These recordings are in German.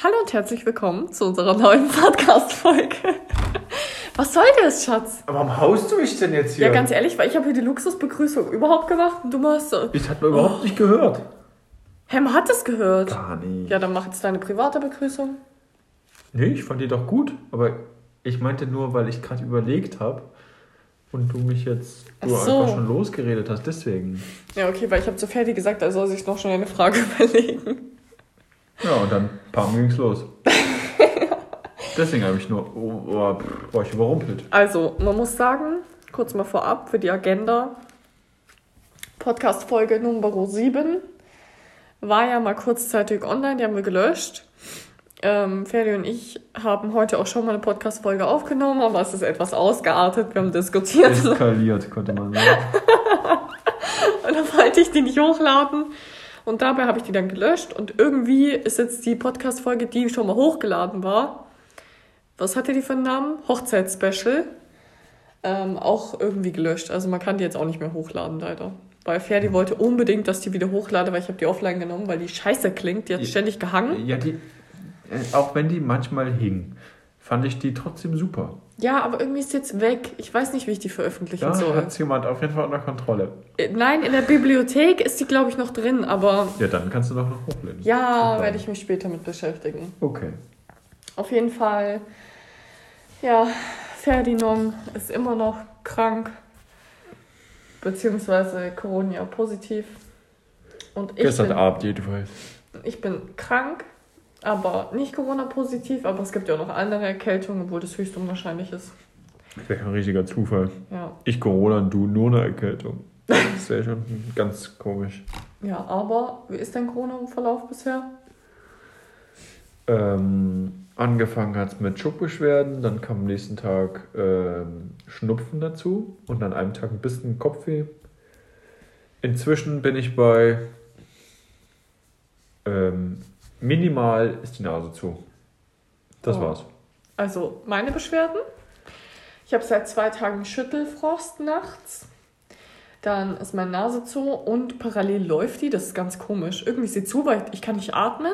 Hallo und herzlich willkommen zu unserer neuen Podcast-Folge. Was soll das, Schatz? Aber warum haust du mich denn jetzt hier? Ja, ganz ehrlich, weil ich habe hier die Luxusbegrüßung überhaupt gemacht und du machst so. Ich hat man überhaupt nicht gehört. Hä, man hat es gehört. Gar nicht. Ja, dann mach jetzt deine private Begrüßung. Nee, ich fand die doch gut. Aber ich meinte nur, weil ich gerade überlegt habe und du mich jetzt du so. einfach schon losgeredet hast. Deswegen. Ja, okay, weil ich habe zu Ferdi gesagt, er soll sich noch schon eine Frage überlegen. Ja, und dann pam ging's los. Deswegen habe ich nur. Oh, oh, war ich überrumpelt. Also, man muss sagen, kurz mal vorab für die Agenda. Podcast-Folge Nummer 7 war ja mal kurzzeitig online, die haben wir gelöscht. Ähm, Ferdi und ich haben heute auch schon mal eine Podcast-Folge aufgenommen, aber es ist etwas ausgeartet. Wir haben diskutiert Eskaliert, konnte man sagen. und dann wollte ich die nicht hochladen. Und dabei habe ich die dann gelöscht und irgendwie ist jetzt die Podcast-Folge, die schon mal hochgeladen war. Was hatte die für einen Namen? Hochzeitsspecial. Ähm, auch irgendwie gelöscht. Also man kann die jetzt auch nicht mehr hochladen, leider. Weil Ferdi wollte unbedingt, dass die wieder hochlade, weil ich habe die offline genommen, weil die scheiße klingt. Die hat Ja. ständig gehangen. Ja, die. Äh, auch wenn die manchmal hing, fand ich die trotzdem super. Ja, aber irgendwie ist jetzt weg. Ich weiß nicht, wie ich die veröffentlichen Da soll. hat jemand auf jeden Fall unter Kontrolle. Äh, Nein, in der Bibliothek ist die, glaube ich, noch drin, aber Ja, dann kannst du doch noch hochladen. ja, werde ich mich später mit beschäftigen. Okay. Auf jeden Fall, ja, Ferdinand ist immer noch krank, beziehungsweise Corona positiv. Und ich, Gestern bin, Abend jedenfalls. ich bin krank, aber nicht Corona-positiv, aber es gibt ja auch noch andere Erkältungen, obwohl das höchst unwahrscheinlich ist. Das wäre ein richtiger Zufall. Ja, Ich Corona und du nur eine Erkältung. Das wäre schon ganz komisch. ja aber wie ist dein Corona-Verlauf bisher? Ähm, angefangen hat es mit Schupfbeschwerden, dann kam am nächsten Tag ähm, Schnupfen dazu und an einem Tag ein bisschen Kopfweh. Inzwischen bin ich bei ähm, minimal ist die Nase zu. Das Oh. war's. Also meine Beschwerden. Ich habe seit zwei Tagen Schüttelfrost nachts. Dann ist meine Nase zu und parallel läuft die. Das ist ganz komisch. Irgendwie ist sie zu, weil ich kann nicht atmen.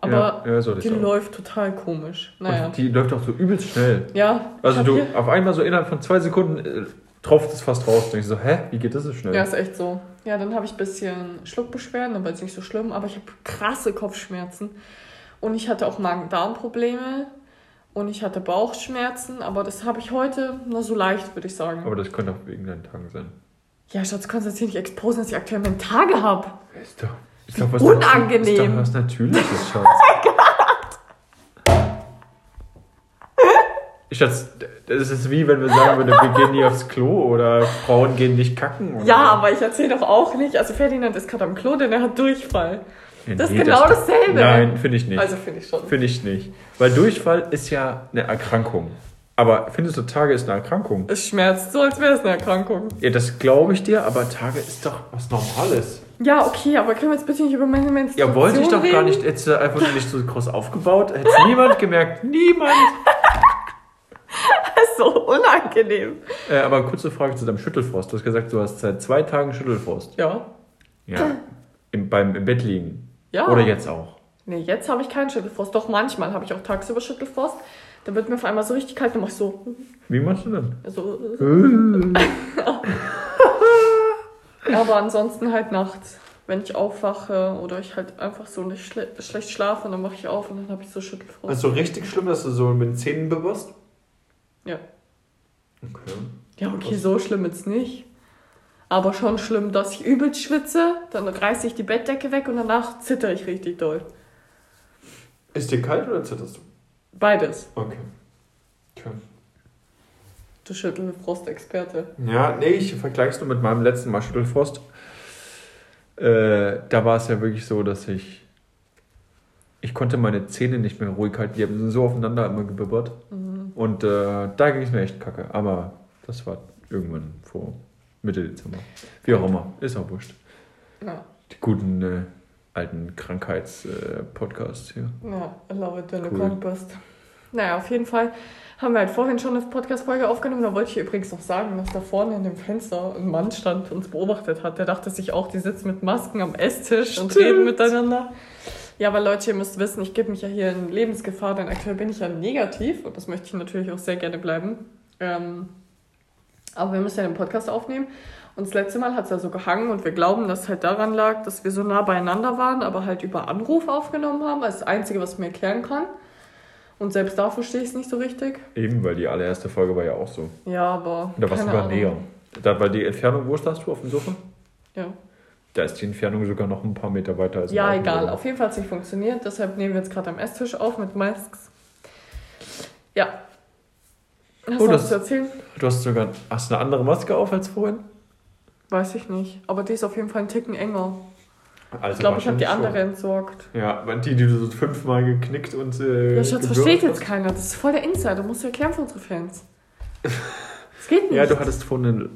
Aber ja, ja, so die läuft total komisch. Naja. Und die läuft auch so übelst schnell. Ja, ich Also du, auf einmal so innerhalb von zwei Sekunden äh, tropft es fast raus. Denkst du so, hä, wie geht das so schnell? ja, ist echt so. Ja, dann habe ich ein bisschen Schluckbeschwerden, aber ist nicht so schlimm. Aber ich habe krasse Kopfschmerzen. Und ich hatte auch Magen-Darm-Probleme. Und ich hatte Bauchschmerzen. Aber das habe ich heute nur so leicht, würde ich sagen. Aber das könnte auch wegen deinen Tagen sein. Ja, Schatz, du kannst jetzt hier nicht exposen, dass ich aktuell meine Tage habe. Ist doch, ist doch was Unangenehm. Ist doch was Natürliches, Schatz. Schatz, das ist wie wenn wir sagen würden, wir gehen nie aufs Klo oder Frauen gehen nicht kacken. Oder Ja, aber ich erzähle doch auch nicht. Also Ferdinand ist gerade am Klo, denn er hat Durchfall. Ja, das ist nee, genau dasselbe. Nein, finde ich nicht. Also finde ich schon. Finde ich nicht. Weil Durchfall ist ja eine Erkrankung. Aber findest du, Tage ist eine Erkrankung? Es schmerzt so, als wäre es eine Erkrankung. Ja, das glaube ich dir, aber Tage ist doch was Normales. Ja, okay, aber können wir jetzt bitte nicht über meine Menstruation Ja, wollte ich doch reden? gar nicht. Hättest du einfach nicht so groß aufgebaut. Hätte niemand gemerkt. Niemand. Das ist so unangenehm. Äh, aber kurze Frage zu deinem Schüttelfrost. Du hast gesagt, du hast seit zwei Tagen Schüttelfrost. Ja. Ja. Im, beim, Im Bett liegen. Ja. Oder jetzt auch. Nee, jetzt habe ich keinen Schüttelfrost. Doch manchmal habe ich auch tagsüber Schüttelfrost. Dann wird mir auf einmal so richtig kalt, dann mache ich so. Wie machst du denn? so Äh. aber ansonsten halt nachts. Wenn ich aufwache oder ich halt einfach so nicht schle schlecht schlafe, dann mache ich auf und dann habe ich so Schüttelfrost. Also richtig schlimm, dass du so mit den Zähnen bibberst? Ja. Okay. Ja, okay, so schlimm jetzt nicht. Aber schon schlimm, dass ich übelst schwitze, dann reiße ich die Bettdecke weg und danach zitter ich richtig doll. Ist dir kalt oder zitterst du? Beides. Okay. okay. Du Schüttelfrost-Experte. Ja, nee, ich vergleich's nur mit meinem letzten Mal Schüttelfrost. Äh, da war es ja wirklich so, dass ich. Ich konnte meine Zähne nicht mehr ruhig halten. Die haben so aufeinander immer gebibbert. Und äh, da ging es mir echt kacke. Aber das war irgendwann vor Mitte Dezember. Wie auch immer. Ist auch wurscht. Ja, Die guten äh, alten Krankheits-Podcasts hier. ja, I love it, wenn du krank bist. Naja, auf jeden Fall haben wir halt vorhin schon eine Podcast-Folge aufgenommen. Da wollte ich übrigens noch sagen, dass da vorne in dem Fenster ein Mann stand und uns beobachtet hat. Der dachte sich auch, die sitzen mit Masken am Esstisch und Stimmt. reden miteinander. Ja, weil Leute, ihr müsst wissen, ich gebe mich ja hier in Lebensgefahr, denn aktuell bin ich ja negativ und das möchte ich natürlich auch sehr gerne bleiben. Ähm, aber wir müssen ja den Podcast aufnehmen. Und das letzte Mal hat es ja so gehangen und wir glauben, dass es halt daran lag, dass wir so nah beieinander waren, aber halt über Anruf aufgenommen haben. Ist das Einzige, was ich mir erklären kann. Und selbst da verstehe ich es nicht so richtig. Eben, weil die allererste Folge war ja auch so. Ja, aber. Da warst du sogar näher. Da war die Entfernung, wo standst du auf dem Sofa? Ja, Da ist die Entfernung sogar noch ein paar Meter weiter als ja egal. Auf jeden Fall hat es nicht funktioniert. Deshalb nehmen wir jetzt gerade am Esstisch auf mit Masks. Ja. Hast Oh, du was das- zu erzählen? Du hast sogar hast eine andere Maske auf als vorhin? Weiß ich nicht. Aber die ist auf jeden Fall ein Ticken enger. Also Ich glaube, ich habe die andere entsorgt. schon. Ja, weil die, die du so fünfmal geknickt und. Äh, Ja, Schatz, versteht jetzt keiner. Das ist voll der Insider. Du musst du erklären für unsere Fans. Es geht nicht. Ja, du hattest vorhin eine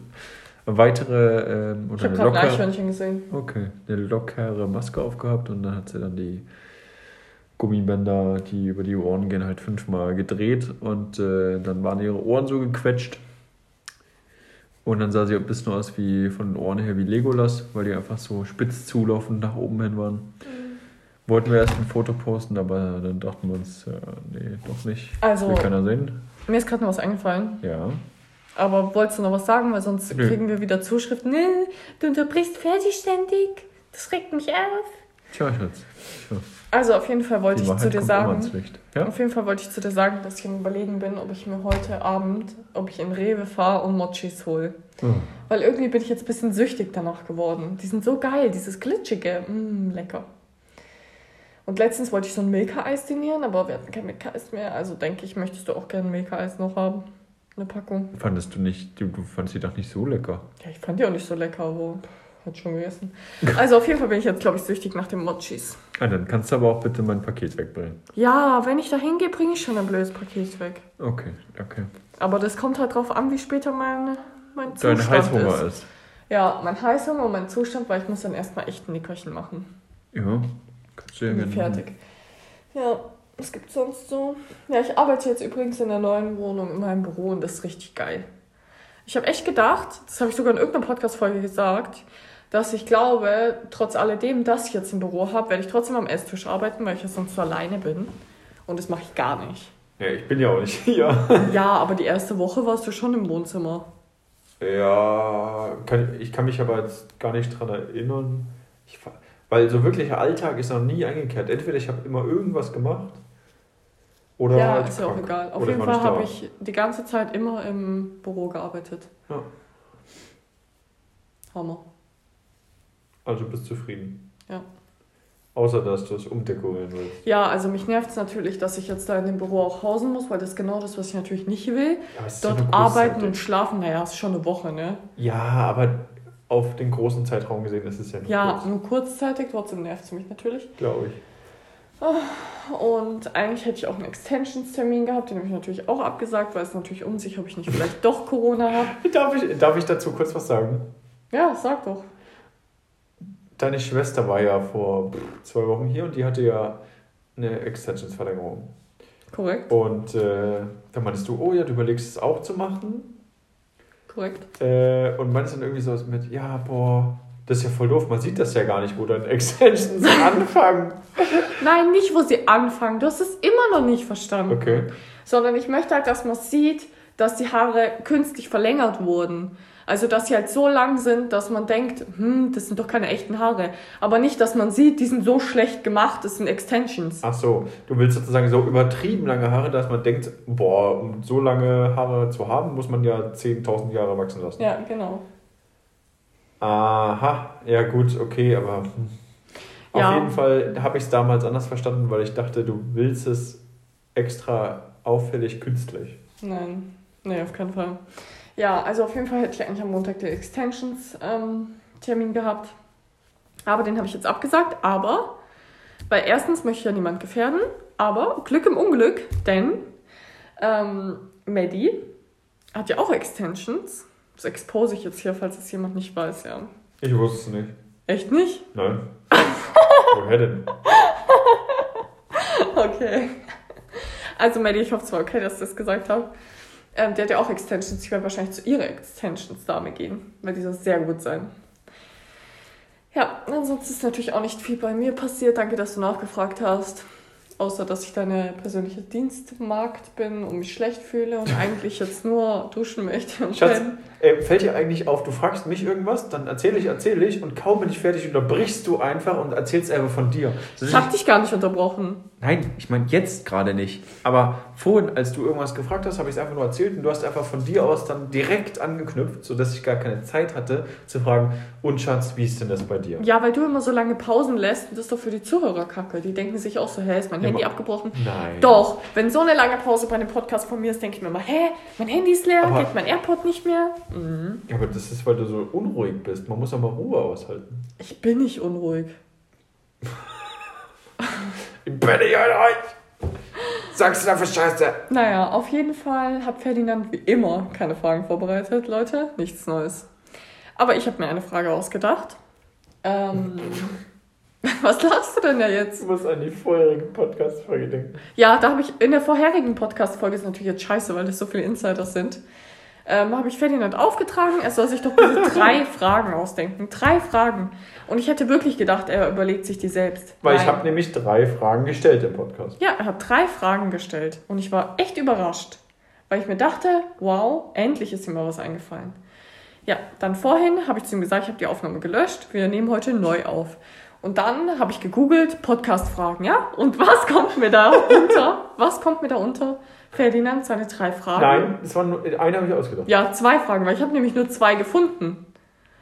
weitere. Ähm, ich oder habe eine gerade. Eichhörnchen gesehen. Okay, eine lockere Maske aufgehabt und dann hat sie dann die Gummibänder, die über die Ohren gehen, halt fünfmal gedreht und äh, dann waren ihre Ohren so gequetscht. Und dann sah sie ein bisschen aus wie von den Ohren her wie Legolas, weil die einfach so spitz zulaufend nach oben hin waren. Wollten wir erst ein Foto posten, aber dann dachten wir uns, äh, nee, doch nicht. Also, Will keiner sehen. mir ist gerade noch was eingefallen. Ja. Aber wolltest du noch was sagen? Weil sonst Nö. kriegen wir wieder Zuschriften. Nee, du unterbrichst fertig ständig. Das regt mich auf. Tja, Schatz. Tja, Also auf jeden Fall wollte die ich Wahrheit zu dir sagen. Ja? Auf jeden Fall wollte ich zu dir sagen, dass ich am überlegen bin, ob ich mir heute Abend, ob ich in Rewe fahre und Mochis hole. Oh. Weil irgendwie bin ich jetzt ein bisschen süchtig danach geworden. Die sind so geil, dieses glitschige. Mm, lecker. Und letztens wollte ich so ein Milka-Eis dinieren, aber wir hatten kein Milka-Eis mehr. Also denke ich, möchtest du auch gerne Milka-Eis noch haben. Eine Packung. Fandest du nicht, du, du fandest die doch nicht so lecker. Ja, ich fand die auch nicht so lecker, aber hat schon gegessen. Also auf jeden Fall bin ich jetzt, glaube ich, süchtig nach den Mochis. Ah, dann kannst du aber auch bitte mein Paket wegbringen. Ja, wenn ich da hingehe, bringe ich schon ein blödes Paket weg. Okay, okay. Aber das kommt halt drauf an, wie später mein, mein Dein Zustand Heißhunger ist. ist. Ja, mein Heißhunger und mein Zustand, weil ich muss dann erstmal echt ein Nickerchen machen. Ja, kannst du ja Bin gerne. fertig. Ja, was gibt's sonst so? Ja, ich arbeite jetzt übrigens in der neuen Wohnung in meinem Büro und das ist richtig geil. Ich habe echt gedacht, das habe ich sogar in irgendeiner Podcast-Folge gesagt, dass ich glaube, trotz alledem, dass ich jetzt ein Büro habe, werde ich trotzdem am Esstisch arbeiten, weil ich ja sonst so alleine bin. Und das mache ich gar nicht. Ja, ich bin ja auch nicht hier. Ja, aber die erste Woche warst du schon im Wohnzimmer. Ja, kann, ich kann mich aber jetzt gar nicht dran erinnern. Ich, weil so wirklicher Alltag ist noch nie eingekehrt. Entweder ich habe immer irgendwas gemacht oder ja, halt ist ja auch egal. Auf Oder jeden Fall habe ich die ganze Zeit immer im Büro gearbeitet. Ja. Hammer. Also bist zufrieden. Ja. Außer dass du es umdekorieren willst. Ja, also mich nervt es natürlich, dass ich jetzt da in dem Büro auch hausen muss, weil das ist genau das, was ich natürlich nicht will. Dort arbeiten kurzzeitig. und schlafen, naja, ist schon eine Woche, ne? Ja, aber auf den großen Zeitraum gesehen ist es ja nur Ja, kurz, nur kurzzeitig, trotzdem nervt es mich natürlich. glaube ich. Und eigentlich hätte ich auch einen Extensionstermin gehabt, den habe ich natürlich auch abgesagt, weil es natürlich unsicher, ob ich nicht vielleicht doch Corona habe. Darf ich, darf ich dazu kurz was sagen? Ja, sag doch. Deine Schwester war ja vor zwei Wochen hier und die hatte ja eine Extensionsverlängerung. Korrekt, Und äh, da meintest du, oh ja, du überlegst es auch zu machen. korrekt. Äh, und meinst dann irgendwie so mit, ja, boah, das ist ja voll doof, man sieht das ja gar nicht, wo deine Extensions anfangen. Nein, nicht, wo sie anfangen. Du hast es immer noch nicht verstanden. Okay. Sondern ich möchte halt, dass man sieht, dass die Haare künstlich verlängert wurden. Also, dass sie halt so lang sind, dass man denkt, hm, das sind doch keine echten Haare. Aber nicht, dass man sieht, die sind so schlecht gemacht, das sind Extensions. Ach so, du willst sozusagen so übertrieben lange Haare, dass man denkt, boah, um so lange Haare zu haben, muss man ja 10.000 Jahre wachsen lassen. Ja, genau. Aha, ja gut, okay, aber hm. auf Ja. jeden Fall habe ich es damals anders verstanden, weil ich dachte, du willst es extra auffällig künstlich. Nein, nee, auf keinen Fall. Ja, also auf jeden Fall hätte ich eigentlich am Montag den Extensions-Termin gehabt. Aber den habe ich jetzt abgesagt. Aber, weil erstens möchte ich ja niemand gefährden. Aber Glück im Unglück, denn ähm, Maddie hat ja auch Extensions. Das expose ich jetzt hier, falls es jemand nicht weiß, ja. Ich wusste es nicht. Echt nicht? Nein. Woher denn? Okay. Also Maddie, ich hoffe zwar okay, dass ich das gesagt habe. Ähm, der hat ja auch Extensions. Ich werde wahrscheinlich zu ihrer Extensions-Dame gehen, weil die soll sehr gut sein. Ja, ansonsten ist natürlich auch nicht viel bei mir passiert. Danke, dass du nachgefragt hast. Außer, dass ich deine persönliche Dienstmagd bin und mich schlecht fühle und eigentlich jetzt nur duschen möchte und Schatz, pennen. äh, fällt dir eigentlich auf, du fragst mich irgendwas, dann erzähle ich, erzähle ich und kaum bin ich fertig, unterbrichst du einfach und erzählst einfach von dir. So, Ich hab dich gar nicht unterbrochen. Nein, ich meine jetzt gerade nicht. Aber vorhin, als du irgendwas gefragt hast, habe ich es einfach nur erzählt und du hast einfach von dir aus dann direkt angeknüpft, sodass ich gar keine Zeit hatte zu fragen, und Schatz, wie ist denn das bei dir? Ja, weil du immer so lange Pausen lässt und das ist doch für die Zuhörer kacke. Die denken sich auch so, hä, ist mein Ja, Handy abgebrochen? Nein. Doch, wenn so eine lange Pause bei einem Podcast von mir ist, denke ich mir immer, hä, mein Handy ist leer, geht mein AirPod nicht mehr? Mhm. Ja, aber das ist, weil du so unruhig bist. Man muss doch mal Ruhe aushalten. Ich bin nicht unruhig. Ich bin nicht euch! Sagst du dafür Scheiße? Naja, auf jeden Fall hat Ferdinand wie immer keine Fragen vorbereitet, Leute. Nichts Neues. Aber ich habe mir eine Frage ausgedacht. Ähm, was lachst du denn da jetzt? Du musst an die vorherige Podcast-Folge denken. Ja, da habe ich in der vorherigen Podcast-Folge, ist natürlich jetzt scheiße, weil das so viele Insiders sind, ähm, habe ich Ferdinand aufgetragen, er soll sich doch bitte drei Fragen ausdenken. Drei Fragen. Und ich hätte wirklich gedacht, er überlegt sich die selbst. Weil ich Nein. habe nämlich drei Fragen gestellt im Podcast. Ja, er hat drei Fragen gestellt und ich war echt überrascht, weil ich mir dachte, wow, endlich ist ihm mal was eingefallen. Ja, dann vorhin habe ich zu ihm gesagt, ich habe die Aufnahme gelöscht, wir nehmen heute neu auf. Und dann habe ich gegoogelt, Podcast-Fragen, ja? Und was kommt mir da unter? Was kommt mir da unter? Ferdinand, seine drei Fragen. Nein, das war nur, eine habe ich ausgedacht. Ja, zwei Fragen, weil ich habe nämlich nur zwei gefunden.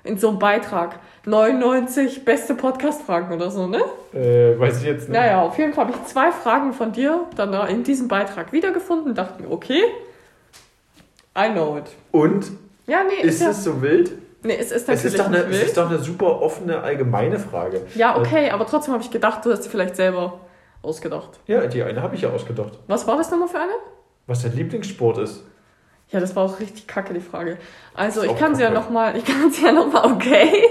In so einem Beitrag. 99 beste Podcast-Fragen oder so, ne? Äh, weiß ich jetzt nicht. Naja, auf jeden Fall habe ich zwei Fragen von dir dann da in diesem Beitrag wiedergefunden. Dachte mir, okay, I know it. Und Ja, nee, ist ja, es so wild? nee, es ist Es natürlich ist, doch eine, nicht es wild. ist doch eine super offene, allgemeine Frage. ja, okay, aber trotzdem habe ich gedacht, du hast sie vielleicht selber ausgedacht. Ja, die eine habe ich ja ausgedacht. Was war das nochmal für eine? Was dein Lieblingssport ist. Ja, das war auch richtig kacke, die Frage. Also, ich kann sie ja nochmal, ich kann sie ja nochmal, okay.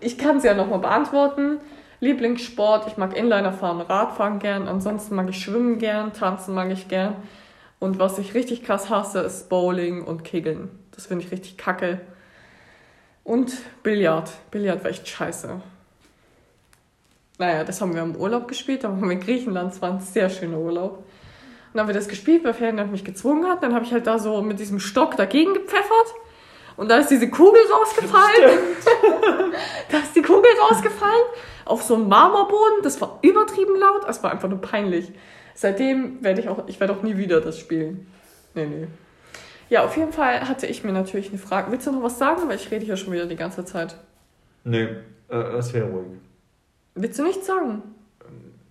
Ich kann sie ja nochmal beantworten. Lieblingssport, ich mag Inliner fahren, Radfahren gern. Ansonsten mag ich Schwimmen gern, Tanzen mag ich gern. Und was ich richtig krass hasse, ist Bowling und Kegeln. Das finde ich richtig kacke. Und Billard. Billard war echt scheiße. Naja, das haben wir im Urlaub gespielt. Da waren wir in Griechenland. Es war ein sehr schöner Urlaub. Und dann haben wir das gespielt, weil Ferdinand mich gezwungen hat. Dann habe ich halt da so mit diesem Stock dagegen gepfeffert. Und da ist diese Kugel rausgefallen. da ist die Kugel rausgefallen. Auf so einen Marmorboden. Das war übertrieben laut. Es war einfach nur peinlich. Seitdem werde ich auch, ich werde auch nie wieder das spielen. Nee, nee. Ja, auf jeden Fall hatte ich mir natürlich eine Frage. Willst du noch was sagen? Weil ich rede hier schon wieder die ganze Zeit. Nee, äh, das wäre ruhig. Willst du nichts sagen?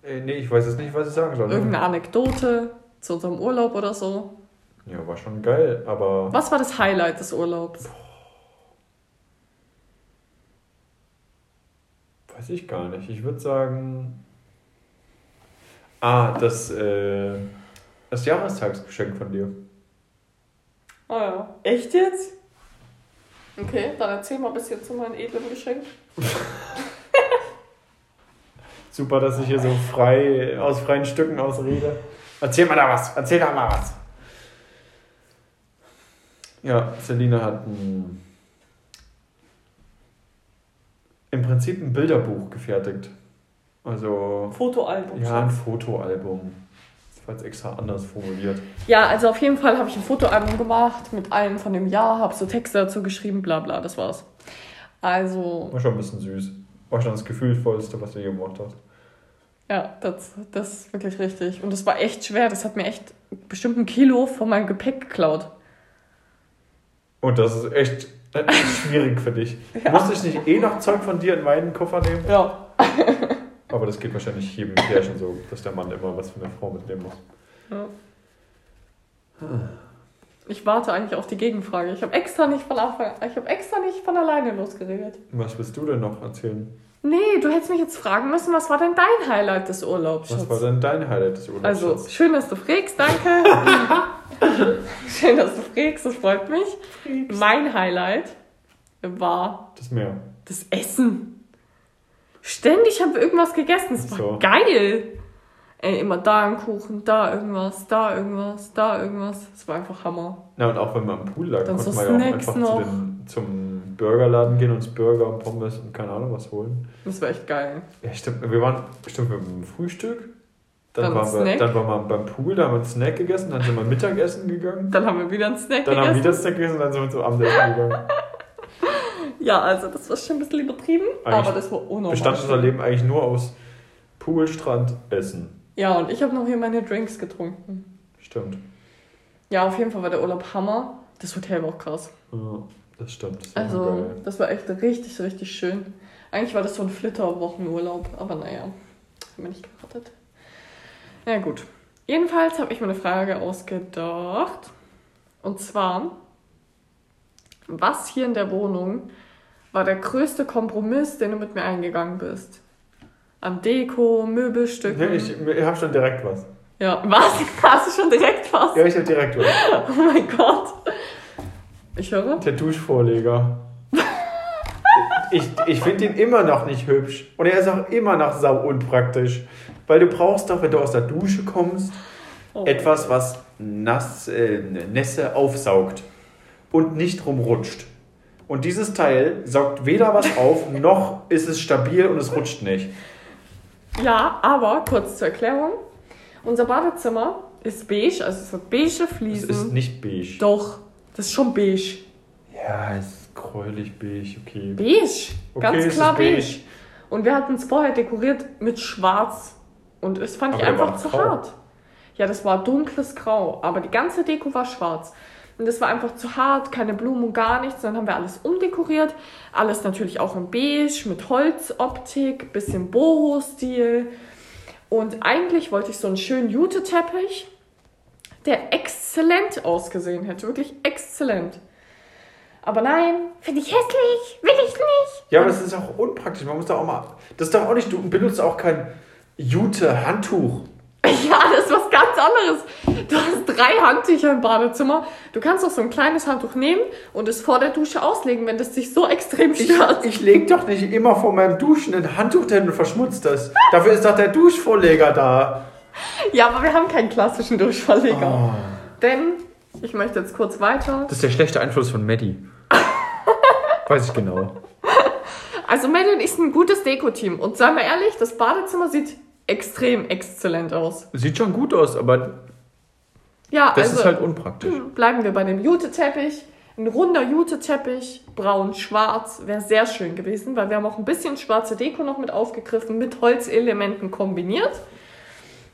Äh, nee, ich weiß jetzt nicht, was ich sagen soll. Irgendeine Anekdote zu unserem Urlaub oder so? Ja, war schon geil, aber. Was war das Highlight des Urlaubs? Weiß ich gar nicht. Ich würde sagen. Ah, das, äh, das Jahrestagsgeschenk von dir. Ah ja. Echt jetzt? Okay, dann erzähl mal ein bisschen zu meinem edlen Geschenk. Super, dass ich hier so frei, aus freien Stücken ausrede. Erzähl mal da was, erzähl da mal was. Ja, Selina hat ein, im Prinzip ein Bilderbuch gefertigt. Also, Fotoalbum. ja, ein. Fotoalbum. Das war jetzt extra anders formuliert. ja, also auf jeden Fall habe ich ein Fotoalbum gemacht mit allen von dem Jahr, habe so Texte dazu geschrieben, bla bla, das war's. Also, War schon ein bisschen süß. War schon das Gefühlvollste, was du je gemacht hast. Ja, das, das ist wirklich richtig. Und das war echt schwer, das hat mir echt bestimmt ein Kilo von meinem Gepäck geklaut. Und das ist echt äh, schwierig für dich. Ja. Musste ich nicht eh noch Zeug von dir in meinen Koffer nehmen? Ja. Aber das geht wahrscheinlich jedem Pärchen so, dass der Mann immer was von der Frau mitnehmen muss. ja. Ich warte eigentlich auf die Gegenfrage. Ich habe extra nicht von Anfang, ich habe extra nicht von alleine losgeredet. Was willst du denn noch erzählen? Nee, du hättest mich jetzt fragen müssen, was war denn dein Highlight des Urlaubs? Was war denn dein Highlight des Urlaubs? Also, Schatz? schön, dass du frägst, danke. schön, dass du frägst, das freut mich. Mein Highlight war Das Meer. das Essen. Ständig haben wir irgendwas gegessen, es war So. geil. Ey, immer da ein Kuchen, da irgendwas, da irgendwas, da irgendwas. Es war einfach Hammer. Na, und auch wenn man am Pool lag, Dann konnte so man ja auch Snacks einfach noch. zu den, zum Burgerladen gehen, uns Burger und Pommes und keine Ahnung was holen. Das war echt geil. Ja, stimmt. Wir waren bestimmt beim Frühstück. Dann, Dann waren wir, dann waren wir beim Pool, da haben wir einen Snack gegessen, dann sind wir Mittagessen gegangen. Dann haben wir wieder einen Snack Dann haben wir gegessen. wieder Snack gegessen, dann sind wir zum Abendessen gegangen. Ja, also das war schon ein bisschen übertrieben, Eigentlich aber das war unnormal. Bestand unser Leben eigentlich nur aus Pool, Strand, Essen. Ja, und ich habe noch hier meine Drinks getrunken. Stimmt. Ja, auf jeden Fall war der Urlaub Hammer. Das Hotel war auch krass. Ja, das stimmt. Das Also, geil. das war echt richtig, richtig schön. Eigentlich war das so ein Flitterwochenurlaub, aber naja, haben wir nicht gewartet. Ja, gut. Jedenfalls habe ich mir eine Frage ausgedacht. Und zwar, was hier in der Wohnung war der größte Kompromiss, den du mit mir eingegangen bist? An Deko, Möbelstücken. Ja, ich ich habe schon direkt was. Ja, was? Hast du schon direkt was? Ja, ich habe direkt was. Oh mein Gott. Ich höre. Der Duschvorleger. Ich, ich finde ihn immer noch nicht hübsch. Und er ist auch immer noch sau unpraktisch. Weil du brauchst doch, wenn du aus der Dusche kommst, Oh. etwas, was nass, äh, Nässe aufsaugt und nicht rumrutscht. Und dieses Teil saugt weder was auf, noch ist es stabil und es rutscht nicht. Ja, aber kurz zur Erklärung. Unser Badezimmer ist beige, also es hat beige Es Fliesen. ist nicht beige. Doch, das ist schon beige. Ja, es ist gräulich beige, okay. Beige, Okay, ganz es klar beige. beige. Und wir hatten es vorher dekoriert mit schwarz. Und es fand Aber ich einfach zu grau. hart. Ja, das war dunkles Grau, aber die ganze Deko war schwarz. Und das war einfach zu hart, keine Blumen und gar nichts. Dann haben wir alles umdekoriert. Alles natürlich auch in beige, mit Holzoptik, bisschen Boho-Stil. Und eigentlich wollte ich so einen schönen Jute-Teppich, der exzellent ausgesehen hätte. Wirklich exzellent. Aber nein, finde ich hässlich, will ich nicht. Ja, aber es ist auch unpraktisch. Man muss da auch mal. Das ist doch auch nicht. Du benutzt auch kein Jute-Handtuch. Ja, das ist was ganz anderes. Du hast drei Handtücher im Badezimmer. Du kannst auch so ein kleines Handtuch nehmen und es vor der Dusche auslegen, wenn das dich so extrem Ich, stört. ich leg doch nicht immer vor meinem Duschen ein Handtuch hin und verschmutzt das. Dafür ist doch der Duschvorleger da. Ja, aber wir haben keinen klassischen Duschverleger. Oh. Denn, ich möchte jetzt kurz weiter. Das ist der schlechte Einfluss von Maddie. Weiß ich genau. Also Mel und ich sind ein gutes Deko-Team. Und seien wir ehrlich, das Badezimmer sieht extrem exzellent aus. Sieht schon gut aus, aber Ja, das also ist halt unpraktisch. bleiben wir bei dem Jute-Teppich. Ein runder Jute-Teppich, braun-schwarz, wäre sehr schön gewesen, weil wir haben auch ein bisschen schwarze Deko noch mit aufgegriffen, mit Holzelementen kombiniert.